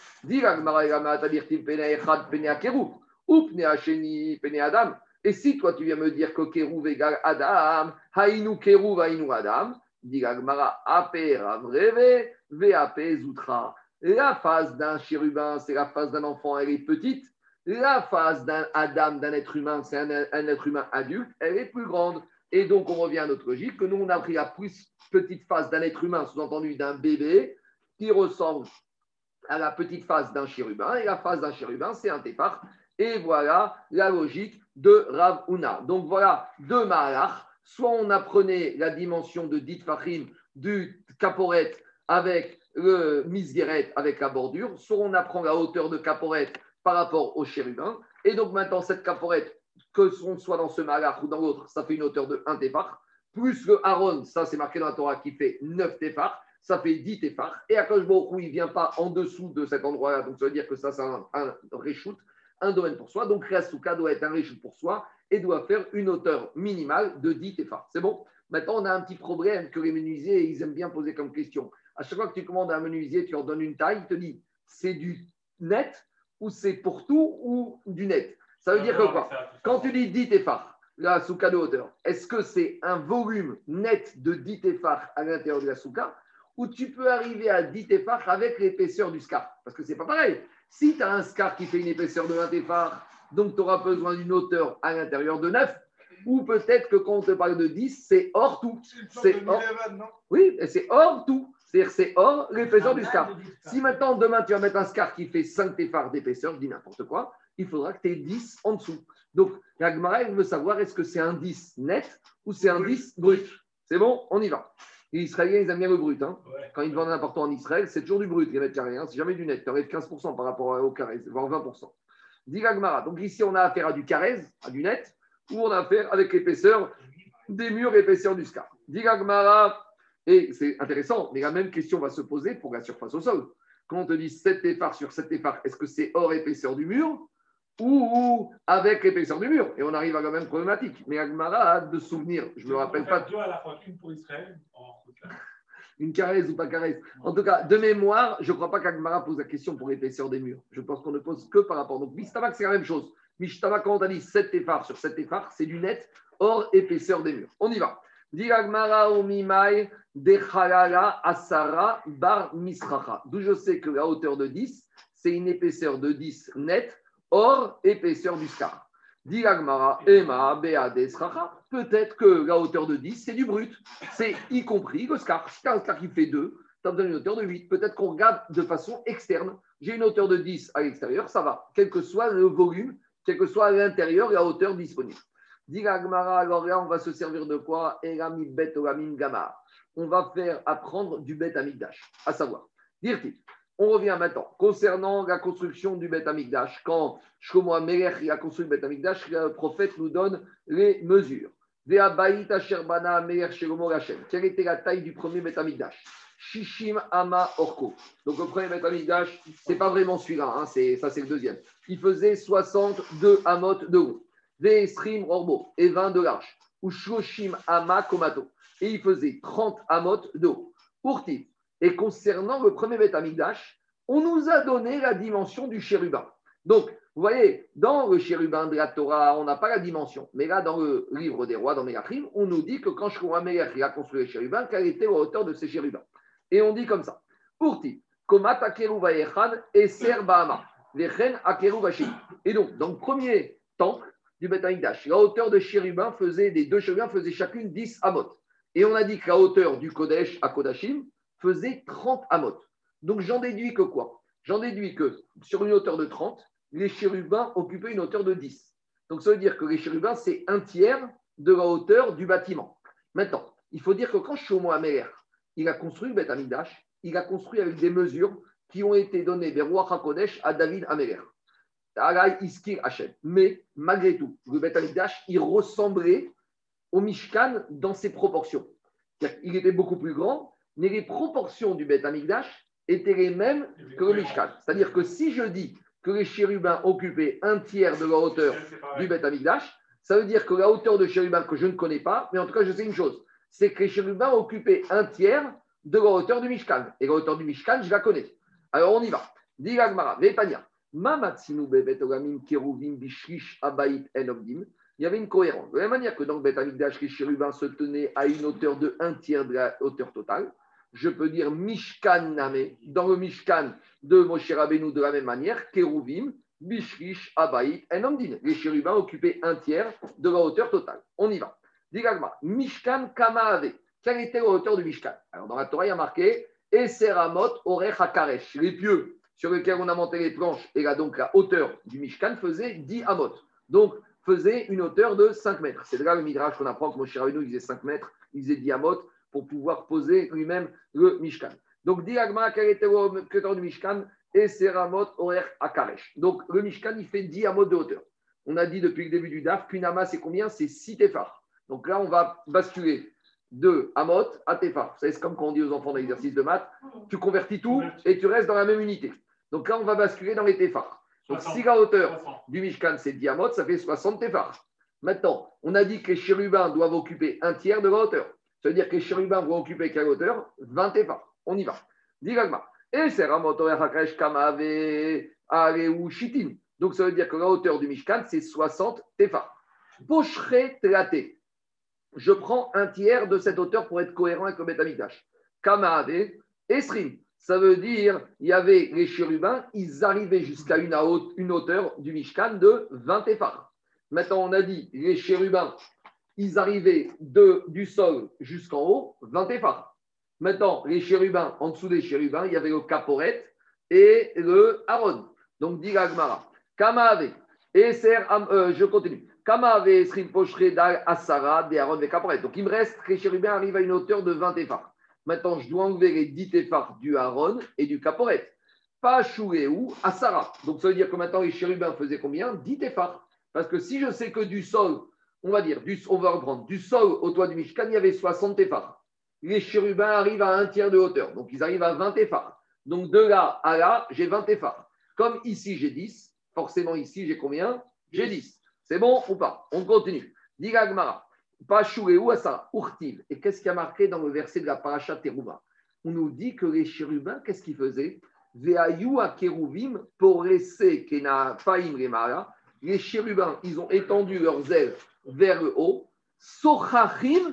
Et si toi tu viens me dire que Kérouv égale Adam, Haïnu Kérouv, Haïnu Adam, la face d'un chérubin, c'est la face d'un enfant, elle est petite. La face d'un Adam, d'un être humain, c'est un, être humain adulte, elle est plus grande. Et donc, on revient à notre logique que nous, on a pris la plus petite face d'un être humain, sous-entendu d'un bébé, qui ressemble à la petite face d'un chérubin. Et la face d'un chérubin, c'est un tépar. Et voilà la logique de Rav Una. Donc, voilà deux Mahalach soit on apprenait la dimension de dit fachim du caporet avec le misgueret avec la bordure, soit on apprend la hauteur de caporet par rapport au chérubin. Et donc maintenant, cette caporette, que ce soit dans ce malach ou dans l'autre, ça fait une hauteur de 1 tefar, plus le haron, ça c'est marqué dans la Torah qui fait 9 tefar, ça fait 10 tefar. Et à cause où il ne vient pas en dessous de cet endroit-là, donc ça veut dire que ça c'est un, un un domaine pour soi. Donc Rasuka doit être un reshoot pour soi et doit faire une hauteur minimale de 10 tefar. C'est bon? Maintenant, on a un petit problème que les menuisiers, ils aiment bien poser comme question. À chaque fois que tu commandes un menuisier, tu leur donnes une taille, il te dit c'est du net ou c'est pour tout ou du net? Ça veut dire que quoi Quand tu dis 10 téphars, la souka de hauteur, est-ce que c'est un volume net de 10 téphars à l'intérieur de la souka ou tu peux arriver à 10 téphars avec l'épaisseur du scar Parce que c'est pas pareil. Si tu as un scar qui fait une épaisseur de 20 téphars, donc tu auras besoin d'une hauteur à l'intérieur de 9, ou peut-être que quand on te parle de 10, c'est hors tout. C'est hors... Oui, c'est hors tout. C'est-à-dire c'est hors l'épaisseur du scar. Si maintenant, demain, tu vas mettre un scar qui fait 5 téphars d'épaisseur, je dis n'importe quoi, il faudra que tu aies 10 en dessous. Donc, la Gemara, veut savoir est-ce que c'est un 10 net ou c'est un 10 brut? C'est bon On y va. Les Israéliens, ils aiment bien le brut. Hein. Quand ils vendent n'importe en Israël, c'est toujours du brut, les mètres carrés. Hein. C'est jamais du net. Tu enlèves 15% par rapport au carré, voire 20%. Dit. Donc, ici, on a affaire à du carré, à du net, ou on a affaire avec l'épaisseur des murs, épaisseur du scar. Dit. Et c'est intéressant, mais la même question va se poser pour la surface au sol. Quand on te dit 7 épars sur 7 épars, est-ce que c'est hors épaisseur du mur ou, avec l'épaisseur du mur. Et on arrive à la même problématique. Mais Agmara a de souvenirs. Je ne me rappelle pas. à la fois, une pour Israël, une caresse ou pas caresse. En tout cas, de mémoire, je ne crois pas qu'Agmara pose la question pour l'épaisseur des murs. Je pense qu'on ne pose que par rapport. Donc, Mishtabak, c'est la même chose. Mishtabak, quand on a dit 7 épars sur 7 épars, c'est du net hors épaisseur des murs. On y va. Agmara mimai asara bar misracha. D'où je sais que la hauteur de 10, c'est une épaisseur de 10 net Or, épaisseur du scar. Dit Ema, Peut-être que la hauteur de 10, c'est du brut. C'est y compris le scar. Si un scar qui fait 2, tu besoin d'une hauteur de 8. Peut-être qu'on regarde de façon externe. J'ai une hauteur de 10 à l'extérieur, ça va. Quel que soit le volume, quel que soit l'intérieur la hauteur disponible. Dit alors là, on va se servir de quoi? On va faire apprendre du bet amigdash, à savoir. Dire-t-il on revient maintenant. Concernant la construction du Beth Amikdash, quand Shlomo Amelech a construit le Beth Amikdash, le prophète nous donne les mesures. Quelle était la taille du premier Beth Amikdash Shishim Ama Orko. Donc le premier Beth Amikdash, ce n'est pas vraiment celui-là, hein, ça c'est le deuxième. Il faisait 62 amot de haut, Ve'esrim Orbo, et 20 de large. Ou Shoshim Ama Komato. Et il faisait 30 amot de haut. Urti, et concernant le premier Beth on nous a donné la dimension du chérubin. Donc, vous voyez, dans le chérubin de la Torah, on n'a pas la dimension. Mais là, dans le livre des rois, dans Mélachim, on nous dit que quand Shlomo a construit le chérubin, quelle était la hauteur de ces chérubins Et on dit comme ça. Pourti, Komat et Serbama, Et donc, dans le premier temple du Beth la hauteur de chérubin faisait, des deux chérubins faisaient chacune 10 amot. Et on a dit que la hauteur du Kodesh à Kodashim faisait 30 amot. Donc j'en déduis que quoi? J'en déduis que sur une hauteur de 30, les chérubins occupaient une hauteur de 10. Donc ça veut dire que les chérubins, c'est un tiers de la hauteur du bâtiment. Maintenant, il faut dire que quand Shomo Amer, il a construit le Beth Amidash, il a construit avec des mesures qui ont été données rois HaKodesh à David Améler. Mais malgré tout, le Beth Amidash, il ressemblait au Mishkan dans ses proportions. Il était beaucoup plus grand, mais les proportions du Beth Amikdash étaient les mêmes que le Mishkan. C'est-à-dire que si je dis que les chérubins occupaient un tiers de la hauteur du Beth Amikdash, ça veut dire que la hauteur de chérubins que je ne connais pas, mais en tout cas je sais une chose, c'est que les chérubins occupaient un tiers de la hauteur du Mishkan. Et la hauteur du Mishkan, je la connais. Alors on y va. Il y avait une cohérence. De la même manière que dans le Beth Amikdash, les chérubins se tenaient à une hauteur de un tiers de la hauteur totale, je peux dire Mishkan Name, dans le Mishkan de Moshe Rabbeinu de la même manière, Keruvim, Bishrish, Abaït, Enamdin. Les chérubins occupaient un tiers de la hauteur totale. On y va. Digagma, Mishkan Kamaave. Quelle était la hauteur du Mishkan? Alors dans la Torah, il y a marqué Eseramot Orech Hakaresh. Les pieux sur lesquels on a monté les planches, et là donc la hauteur du Mishkan faisait 10 amot. Donc faisait une hauteur de 5 mètres. C'est là le midrash qu'on apprend que Moshe Rabbeinu faisait 5 mètres, il faisait 10 amot pour pouvoir poser lui-même le Mishkan. Donc, Diagma, quel était le du Mishkan? Et Seramot Orer Akaresh. Donc, le Mishkan, il fait 10 amot de hauteur. On a dit depuis le début du DAF qu'une ama, c'est combien? C'est 6 tefar. Donc là, on va basculer de amot à tefar. Vous savez, c'est comme quand on dit aux enfants dans l'exercice de maths, tu convertis tout et tu restes dans la même unité. Donc là, on va basculer dans les tefar. Donc, si la hauteur du Mishkan, c'est 10 amot, ça fait 60 tefar. Maintenant, on a dit que les chérubins doivent occuper un tiers de la hauteur. Ça veut dire que les chérubins vont occuper quelle hauteur? 20 épars. On y va. Diragma. Et c'est Kamave ou Shitin. Donc ça veut dire que la hauteur du Mishkan, c'est 60 tefar. Pochre traté. Je prends un tiers de cette hauteur pour être cohérent avec le Betamikdash. Kamave, Esrim. Ça veut dire, il y avait les chérubins, ils arrivaient jusqu'à une, hauteur du Mishkan de 20 tefar. Maintenant, on a dit, les chérubins, ils arrivaient de, du sol jusqu'en haut, 20 tefar. Maintenant, les chérubins, en dessous des chérubins, il y avait le caporet et le Aaron. Donc, dit Gagmara, Kamave, et euh, je continue. Kamave, Srim Pochre, Asara, des Aaron et caporet. Donc, il me reste que les chérubins arrivent à une hauteur de 20 tefar. Maintenant, je dois enlever les 10 tefar du Aaron et du caporet. Pas ou Asara. Donc, ça veut dire que maintenant, les chérubins faisaient combien? 10 tefar. Parce que si je sais que du sol, on va dire, du, on va du sol au toit du Mishkan, il y avait 60 tefar les chérubins arrivent à un tiers de hauteur. Donc, ils arrivent à 20 téphars. Donc, de là à là, j'ai 20 téphars. Comme ici, j'ai 10, forcément ici, j'ai combien? J'ai 10. C'est bon ou pas? On continue. Diga pas ou ça, urtiv. Et qu'est-ce qui a marqué dans le verset de la paracha Terouba On nous dit que les chérubins, qu'est-ce qu'ils faisaient? Les chérubins, ils ont étendu leurs ailes vers le haut. Sochachim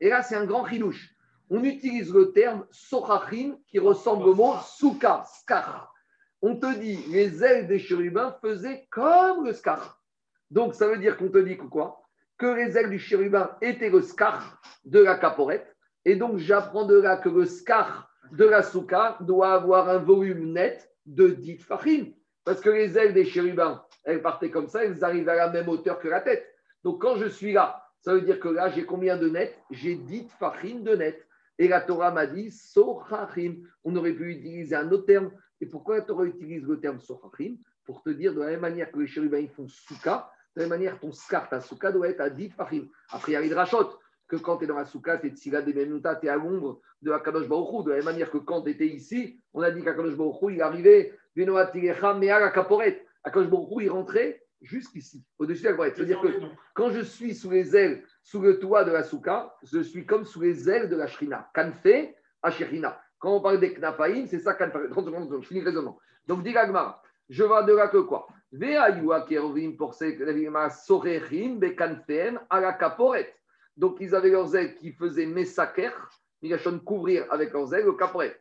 et là, c'est un grand chilouche. On utilise le terme sochachim qui ressemble au mot souka, skar. On te dit, les ailes des chérubins faisaient comme le skar. Donc, ça veut dire qu'on te dit que quoi? Que les ailes du chérubin étaient le skar de la caporette. Et donc, j'apprends de là que le skar de la souka doit avoir un volume net de 10 fachim. Parce que les ailes des chérubins, elles partaient comme ça, elles arrivent à la même hauteur que la tête. Donc, quand je suis là, ça veut dire que là, j'ai combien de net J'ai 10 fachim de net. Et la Torah m'a dit sochachim. On aurait pu utiliser un autre terme. Et pourquoi la Torah utilise le terme sochachim? Pour te dire de la même manière que les chérubins font souka, de la même manière ton skar, ta souka doit être à 10 fachim. Après, il y a les que quand tu es dans la souka, tu es des menuta, tu es à l'ombre de Akadosh Baruchou. De la même manière que quand tu étais ici, on a dit qu'Akadosh Baruchou, il arrivait, Mea Kaporet. Akadosh Baruchou, il rentrait jusqu'ici, au-dessus de la C'est-à-dire que quand je suis sous les ailes, sous le toit de la souka, je suis comme sous les ailes de la shrina. Kanfe, ashrina. Quand on parle des knapaïm, c'est ça, 30 secondes, je finis raisonnement. Donc, dit je vois de là que quoi? Donc, ils avaient leurs ailes qui faisaient messaker, ils couvrir avec leurs ailes le caporet.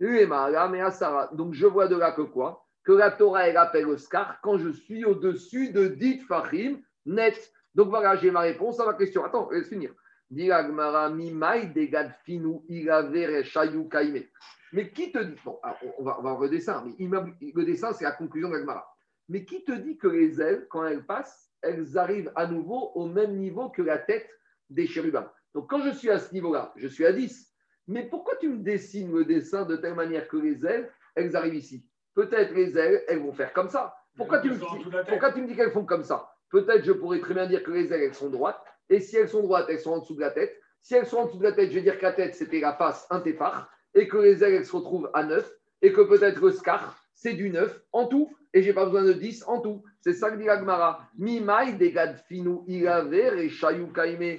Donc, je vois de là que quoi? Que la Torah, elle appelle le scar quand je suis au-dessus de dit fachim net. Donc voilà, j'ai ma réponse à ma question. Attends, laisse finir. Mais qui te dit, bon, on va, on va mais le dessin, c'est la conclusion d'Agmara. Mais qui te dit que les ailes, quand elles passent, elles arrivent à nouveau au même niveau que la tête des chérubins? Donc quand je suis à ce niveau-là, je suis à 10. Mais pourquoi tu me dessines le dessin de telle manière que les ailes, elles arrivent ici? Peut-être les ailes, elles vont faire comme ça. Pourquoi tu, me dis, pourquoi tu me dis qu'elles font comme ça? Peut-être je pourrais très bien dire que les ailes, elles sont droites. Et si elles sont droites, elles sont en dessous de la tête. Si elles sont en dessous de la tête, je vais dire que la tête, c'était la face, un. Et que les ailes, elles se retrouvent à 9. Et que peut-être le scar, c'est du 9 en tout. Et j'ai pas besoin de 10 en tout. C'est ça que dit Agmara. Mimai, degad ilaver et chayou kaime.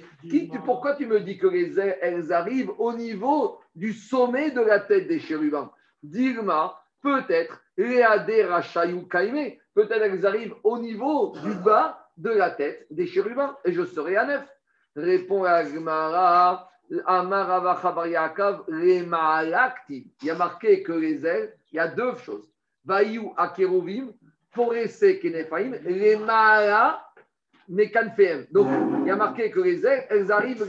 Pourquoi tu me dis que les ailes, elles arrivent au niveau du sommet de la tête des chérubins? Digma, peut-être Peut-être qu'elles arrivent au niveau du bas de la tête des chérubins et je serai à neuf. Répond Agmara, Il y a marqué que les ailes, il y a deux choses. Vayu akerovim, forese kenefaim, remala mekanfeem. Donc, il y a marqué que les ailes, elles arrivent,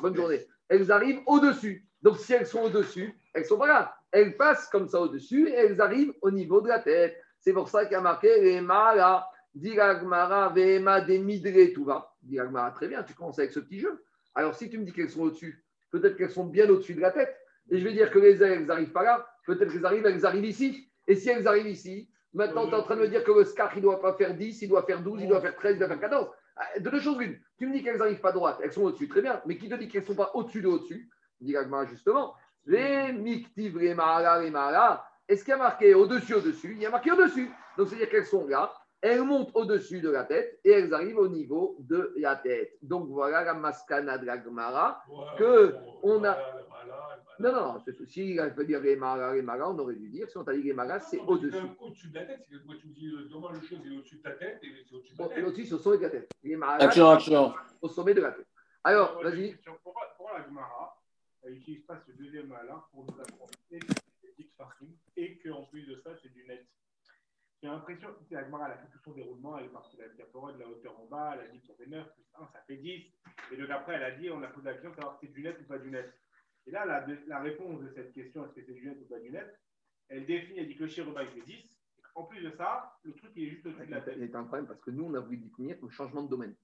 bonne journée, elles arrivent au-dessus. Donc, si elles sont au-dessus, elles sont pas là elles passent comme ça au-dessus et elles arrivent au niveau de la tête. C'est pour ça qu'il y a marqué les mala, diragmara, vema, demidre, tout va. Diragmara, très bien, tu commences avec ce petit jeu. Alors si tu me dis qu'elles sont au-dessus, peut-être qu'elles sont bien au-dessus de la tête. Et je vais dire que les ailes, elles n'arrivent pas là. Peut-être qu'elles arrivent, elles arrivent ici. Et si elles arrivent ici, maintenant tu es en train de me dire que le scar, il ne doit pas faire 10, il doit faire 12, il doit faire 13, il doit faire 14. Ah, de deux choses l'une. Tu me dis qu'elles n'arrivent pas droite, elles sont au-dessus, très bien. Mais qui te dit qu'elles ne sont pas au-dessus de au-dessus? Diragmara, justement. Les miktiv, les est-ce qu'il y a marqué au-dessus, au-dessus? Il y a marqué au-dessus. Donc, c'est-à-dire qu'elles sont là. Elles montent au-dessus de la tête et elles arrivent au niveau de la tête. Donc voilà la mascana de la Gemara que on a. Non, non, non, si il peut dire les maras, les maras, on aurait dû dire, si on t'a dit les maras, c'est au-dessus. Au-dessus de la tête, c'est que moi tu me dis, normalement le chose est au-dessus de ta tête et c'est au-dessus de la tête. Au-dessus, c'est au sommet de la tête. Les maras, Action, action. au sommet de la tête. Alors, vas-y. Pourquoi, la Gemara n'utilise pas ce deuxième malin pour nous apprendre et qu'en plus de ça, c'est du net J'ai l'impression que la Gemara, elle a fait tout son déroulement, elle est partie de la diaporée, de la hauteur en bas, elle a dit qu'il y avait 9 plus 1, ça fait 10. Et donc après, elle a dit, on a posé la question de savoir si c'est du net ou pas du net. Et là, la, la réponse de cette question, est-ce que c'est du net ou pas du net, elle définit, elle dit que le chérubin, il fait 10. En plus de ça, le truc, il est juste au-dessus de la tête. Il y a un problème parce que nous, on a voulu définir le changement de domaine.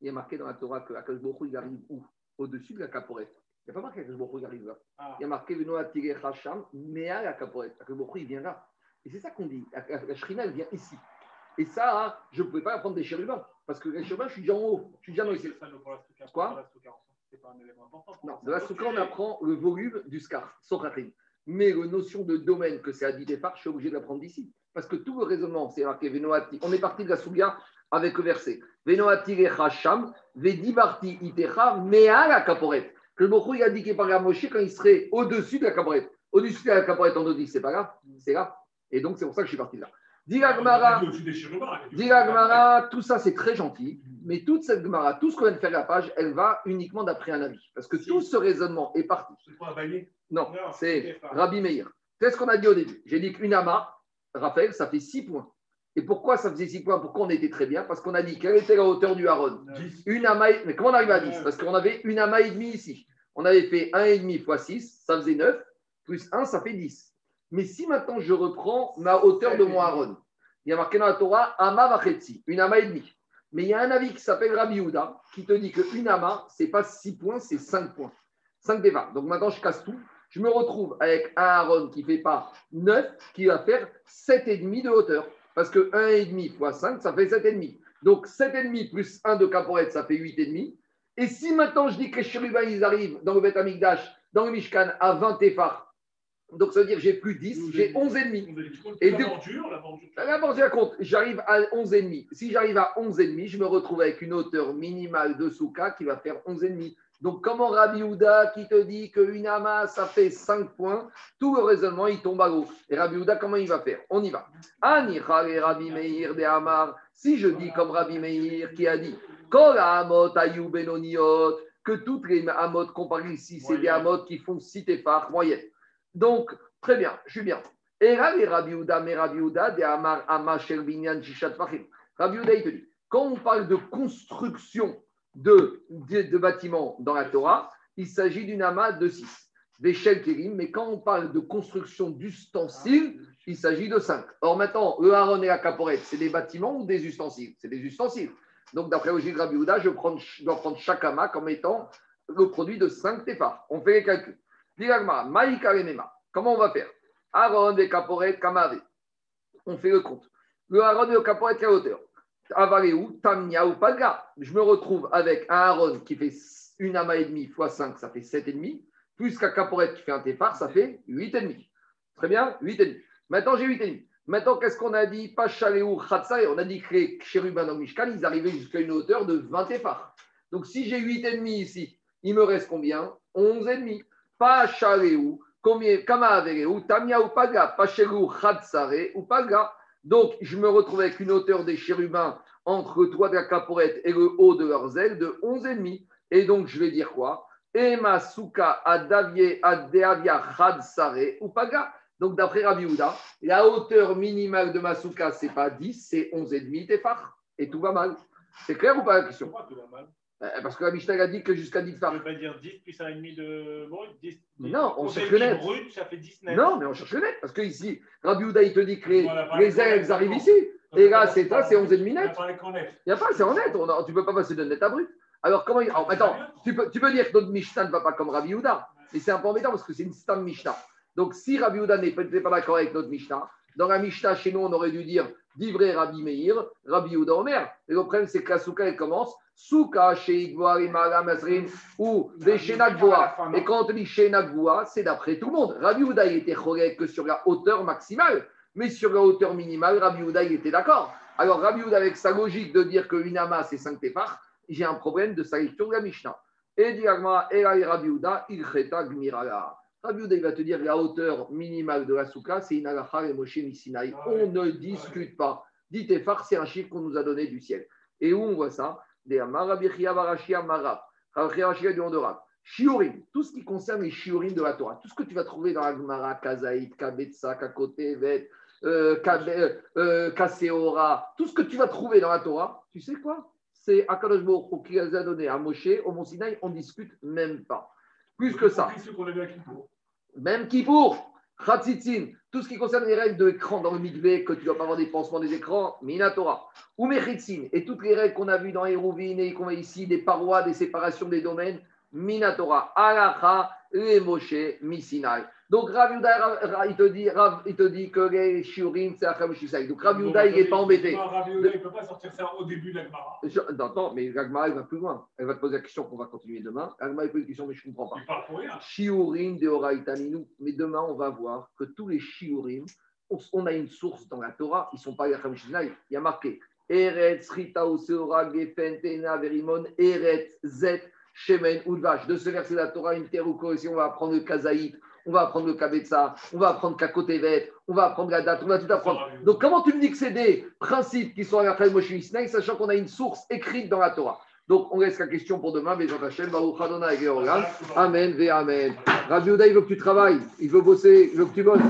Il a marqué dans la Torah que Akash il arrive où? Au-dessus de la caporette. Il n'y a pas marqué Akash il arrive là. Ah. Il y a marqué Veno Atiré Hacham, mais à la caporette. Akash il vient là. Et c'est ça qu'on dit. La Shrina, elle vient ici. Et ça, je ne pouvais pas apprendre des chérubins. Parce que les chérubins, je suis déjà en haut. Je suis déjà dans les Souka, Quoi Souka, C'est pas un élément important. pour Non, de la Souka. On apprend le volume du scar, Sochatim. Mais la notion de domaine que c'est et Far, je suis obligé de l'apprendre d'ici. Parce que tout le raisonnement, c'est marqué Venoati. On est parti de la Souga avec le verset Venoati Hacham, Vedibarti Itecha, Mea la caporette. Que le Bokhu, il a indiqué par la Moshe quand il serait au-dessus de la caporette. Au-dessus de la caporette, on nous dit, c'est pas là, c'est là. Et donc, c'est pour ça que je suis parti de là. La Gemara, tout ça c'est très gentil, mais toute cette Gemara, tout ce qu'on vient de faire à la page, elle va uniquement d'après un avis. Parce que tout ce raisonnement est parti. C'est pas. Non, Non, c'est. Rabbi Meir. C'est ce qu'on a dit au début? J'ai dit qu'une ama, Raphaël, ça fait 6 points. Et pourquoi ça faisait 6 points? Pourquoi on était très bien? Parce qu'on a dit quelle était la hauteur du Haron? Dix. Une ama, mais comment on arrive à 10 Parce qu'on avait une ama et demi ici. On avait fait 1,5 fois 6, ça faisait 9, plus 1, ça fait 10. Mais si maintenant je reprends ma hauteur de mon Haron, il y a marqué dans la Torah ama vachetzi, une ama et demi. Mais il y a un avis qui s'appelle Rabbi Yehuda qui te dit qu'une ama, c'est pas 6 points, c'est 5 points. 5 dévar. Donc maintenant, je casse tout. Je me retrouve avec un Aaron qui ne fait pas 9, qui va faire 7,5 de hauteur. Parce que 1,5 fois 5, ça fait 7,5. Donc 7,5 plus 1 de caporette, ça fait 8,5. Et si maintenant je dis que les chérubins, ils arrivent dans le Beth Amikdash, dans le Mishkan, à 20 téfars, donc ça veut dire que j'ai plus 10, j'ai 11,5. Et Et du- l'aventure, l'aventure. La bordure compte, j'arrive à 11,5. Si j'arrive à 11,5, je me retrouve avec une hauteur minimale de souka qui va faire 11,5. Donc, comment Rabbi Houda qui te dit qu'une ama, ça fait 5 points, tout le raisonnement, il tombe à l'eau. Et Rabbi Houda, comment il va faire? On y va. Et Rabbi Meir de Amar. Si je dis comme Rabbi Meir qui a dit Kol Amot Ayou Benoniot, que toutes les amot qu'on parle ici, c'est des Moyennes. amot qui font 6 téphars moyennes. Donc, très bien, je suis bien. Et Rabbi Houda, mais des Amar, Houda, il te dit, quand on parle de construction de, bâtiments dans la Torah, il s'agit d'une Ama de 6. Des mais quand on parle de construction d'ustensiles, il s'agit de 5. Or maintenant, le et la Caporette, c'est des bâtiments ou des ustensiles? C'est des ustensiles. Donc, d'après de Rabbi Houda, je, dois prendre chaque Ama comme étant le produit de 5 téphars. On fait les calculs. Comment on va faire? Aaron et Caporet, Kamave. On fait le compte. Le Aaron et le Caporet, quelle hauteur? Avaleu, Tamnia ou Paga. Je me retrouve avec un Aaron qui fait une ama et demi fois 5, ça fait 7,5. Plus qu'un Caporet qui fait un Téphar, ça fait 8,5. Très bien 8,5. Maintenant, j'ai 8,5. Maintenant, qu'est-ce qu'on a dit? Pachaleu, Khatsai. On a dit que les chérubins dans Mishkan, ils arrivaient jusqu'à une hauteur de 20 Téphars. Donc, si j'ai 8,5 ici, il me reste combien? 11,5. Combien Kama Avereu, Tamia ou Paga, Khatsare ou Paga. Donc, je me retrouve avec une hauteur des chérubins entre le toit de la caporette et le haut de leurs ailes de 11,5. Et donc, je vais dire quoi? Ema Suka Adavie Adeavia Khatsare ou Paga. Donc, d'après Rabbi Houda, la hauteur minimale de ma souka, ce n'est pas 10, c'est 11,5 tefar. Et tout va mal. C'est clair ou pas la question? Parce que la Mishnah a dit que jusqu'à 10 Ça tefar. veut pas dire 10 plus 1,5 de brut 10. Non, on 11,5 cherche le net. brut, ça fait 10 net. Non, mais on cherche le net. Parce que ici, Rabbi Houda, il te dit que les, Voilà, les ailes, arrivent non. ici. Et là, c'est ça, c'est 11,5 On a net. Il n'y a pas, c'est en net. On a- tu ne peux pas passer de net à brut. Alors, comment. alors, attends, tu peux, tu peux dire que notre Mishnah ne va pas comme Rabbi Houda. Mais c'est un peu embêtant parce que c'est une Stam Mishnah. Donc, si Rabbi pas, n'est pas d'accord avec notre Mishnah, dans la Mishnah, chez nous, on aurait dû dire Divré Rabbi Meir, Rabbi Houda Omer. Et le problème, c'est que la Souka, elle commence Souka, Sheikvoa, Imara, Masrin, ou des Shenakvoa. Et quand on dit Shenakvoa, c'est d'après tout le monde. Rabbi Houda, il était chorek que sur la hauteur maximale. Mais sur la hauteur minimale, Rabbi Houda, il était d'accord. Alors, Rabbi avec sa logique de dire que une ama, c'est 5 tefar, j'ai un problème de sa lecture de la Mishnah. Et dit Agma, Rabbi il cheta gmirala. Rabbi il va te dire la hauteur minimale de la souka, c'est une et Moshe Misinaï. On ne discute pas. Dit tefar, c'est un chiffre qu'on nous a donné du ciel. Et où on voit ça? Des Rabbi Chia Barashia Marab. Du Honduras. Shiurim, tout ce qui concerne les shiurim de la Torah, tout ce que tu vas trouver dans la Gemara, Kazaït, Kabetsa, Kakotevet, euh, euh, euh, Kaseora, tout ce que tu vas trouver dans la Torah, tu sais quoi? C'est Akadosh Baruch qui les a donné à Moshe, au Mont Sinaï, on ne discute même pas. Plus que ça. Même Kippour, Khatzitzin, tout ce qui concerne les règles de l'écran dans le mikveh, que tu ne dois pas avoir des pansements des écrans, Minatora. Ou Mechitzin, et toutes les règles qu'on a vues dans Hérouvine et qu'on a ici, des parois, des séparations des domaines, Minatora, Alacha, les Moshe, Misinai. Donc Rav Yuda, il te dit, Rav, il te dit que les Shiurim, c'est Acham Shisai. Donc Rav Yuda, il n'est pas embêté. Rav Yuda, il ne peut pas sortir ça au début de l'Agmara. Non, mais l'Agmara, elle va plus loin. Elle va te poser la question qu'on va continuer demain. L'Agmara, il pose une question, mais je ne comprends pas. Il parle pour rien. Shiurim de Horaitaninu. Mais demain, on va voir que tous les Shiurim, on a une source dans la Torah, ils ne sont pas Acham Shisai. Il y a marqué Eretz, Rita, Oseora, Gefen, Tena, Verimon, Eretz, Zet. Shemen ou De ce verset de la Torah, une terre si on va apprendre le Kazaït, on va apprendre le Kabetsa, on va apprendre Kakotevet, on va apprendre la date, on va tout apprendre. Donc, comment tu me dis que c'est des principes qui sont à la Moshe Isnaï, sachant qu'on a une source écrite dans la Torah? Donc, on laisse la question pour demain, mais Hachem, Amen, ve Amen. Rabbi Oda, il veut que tu travailles, il veut bosser, il veut que tu bosses.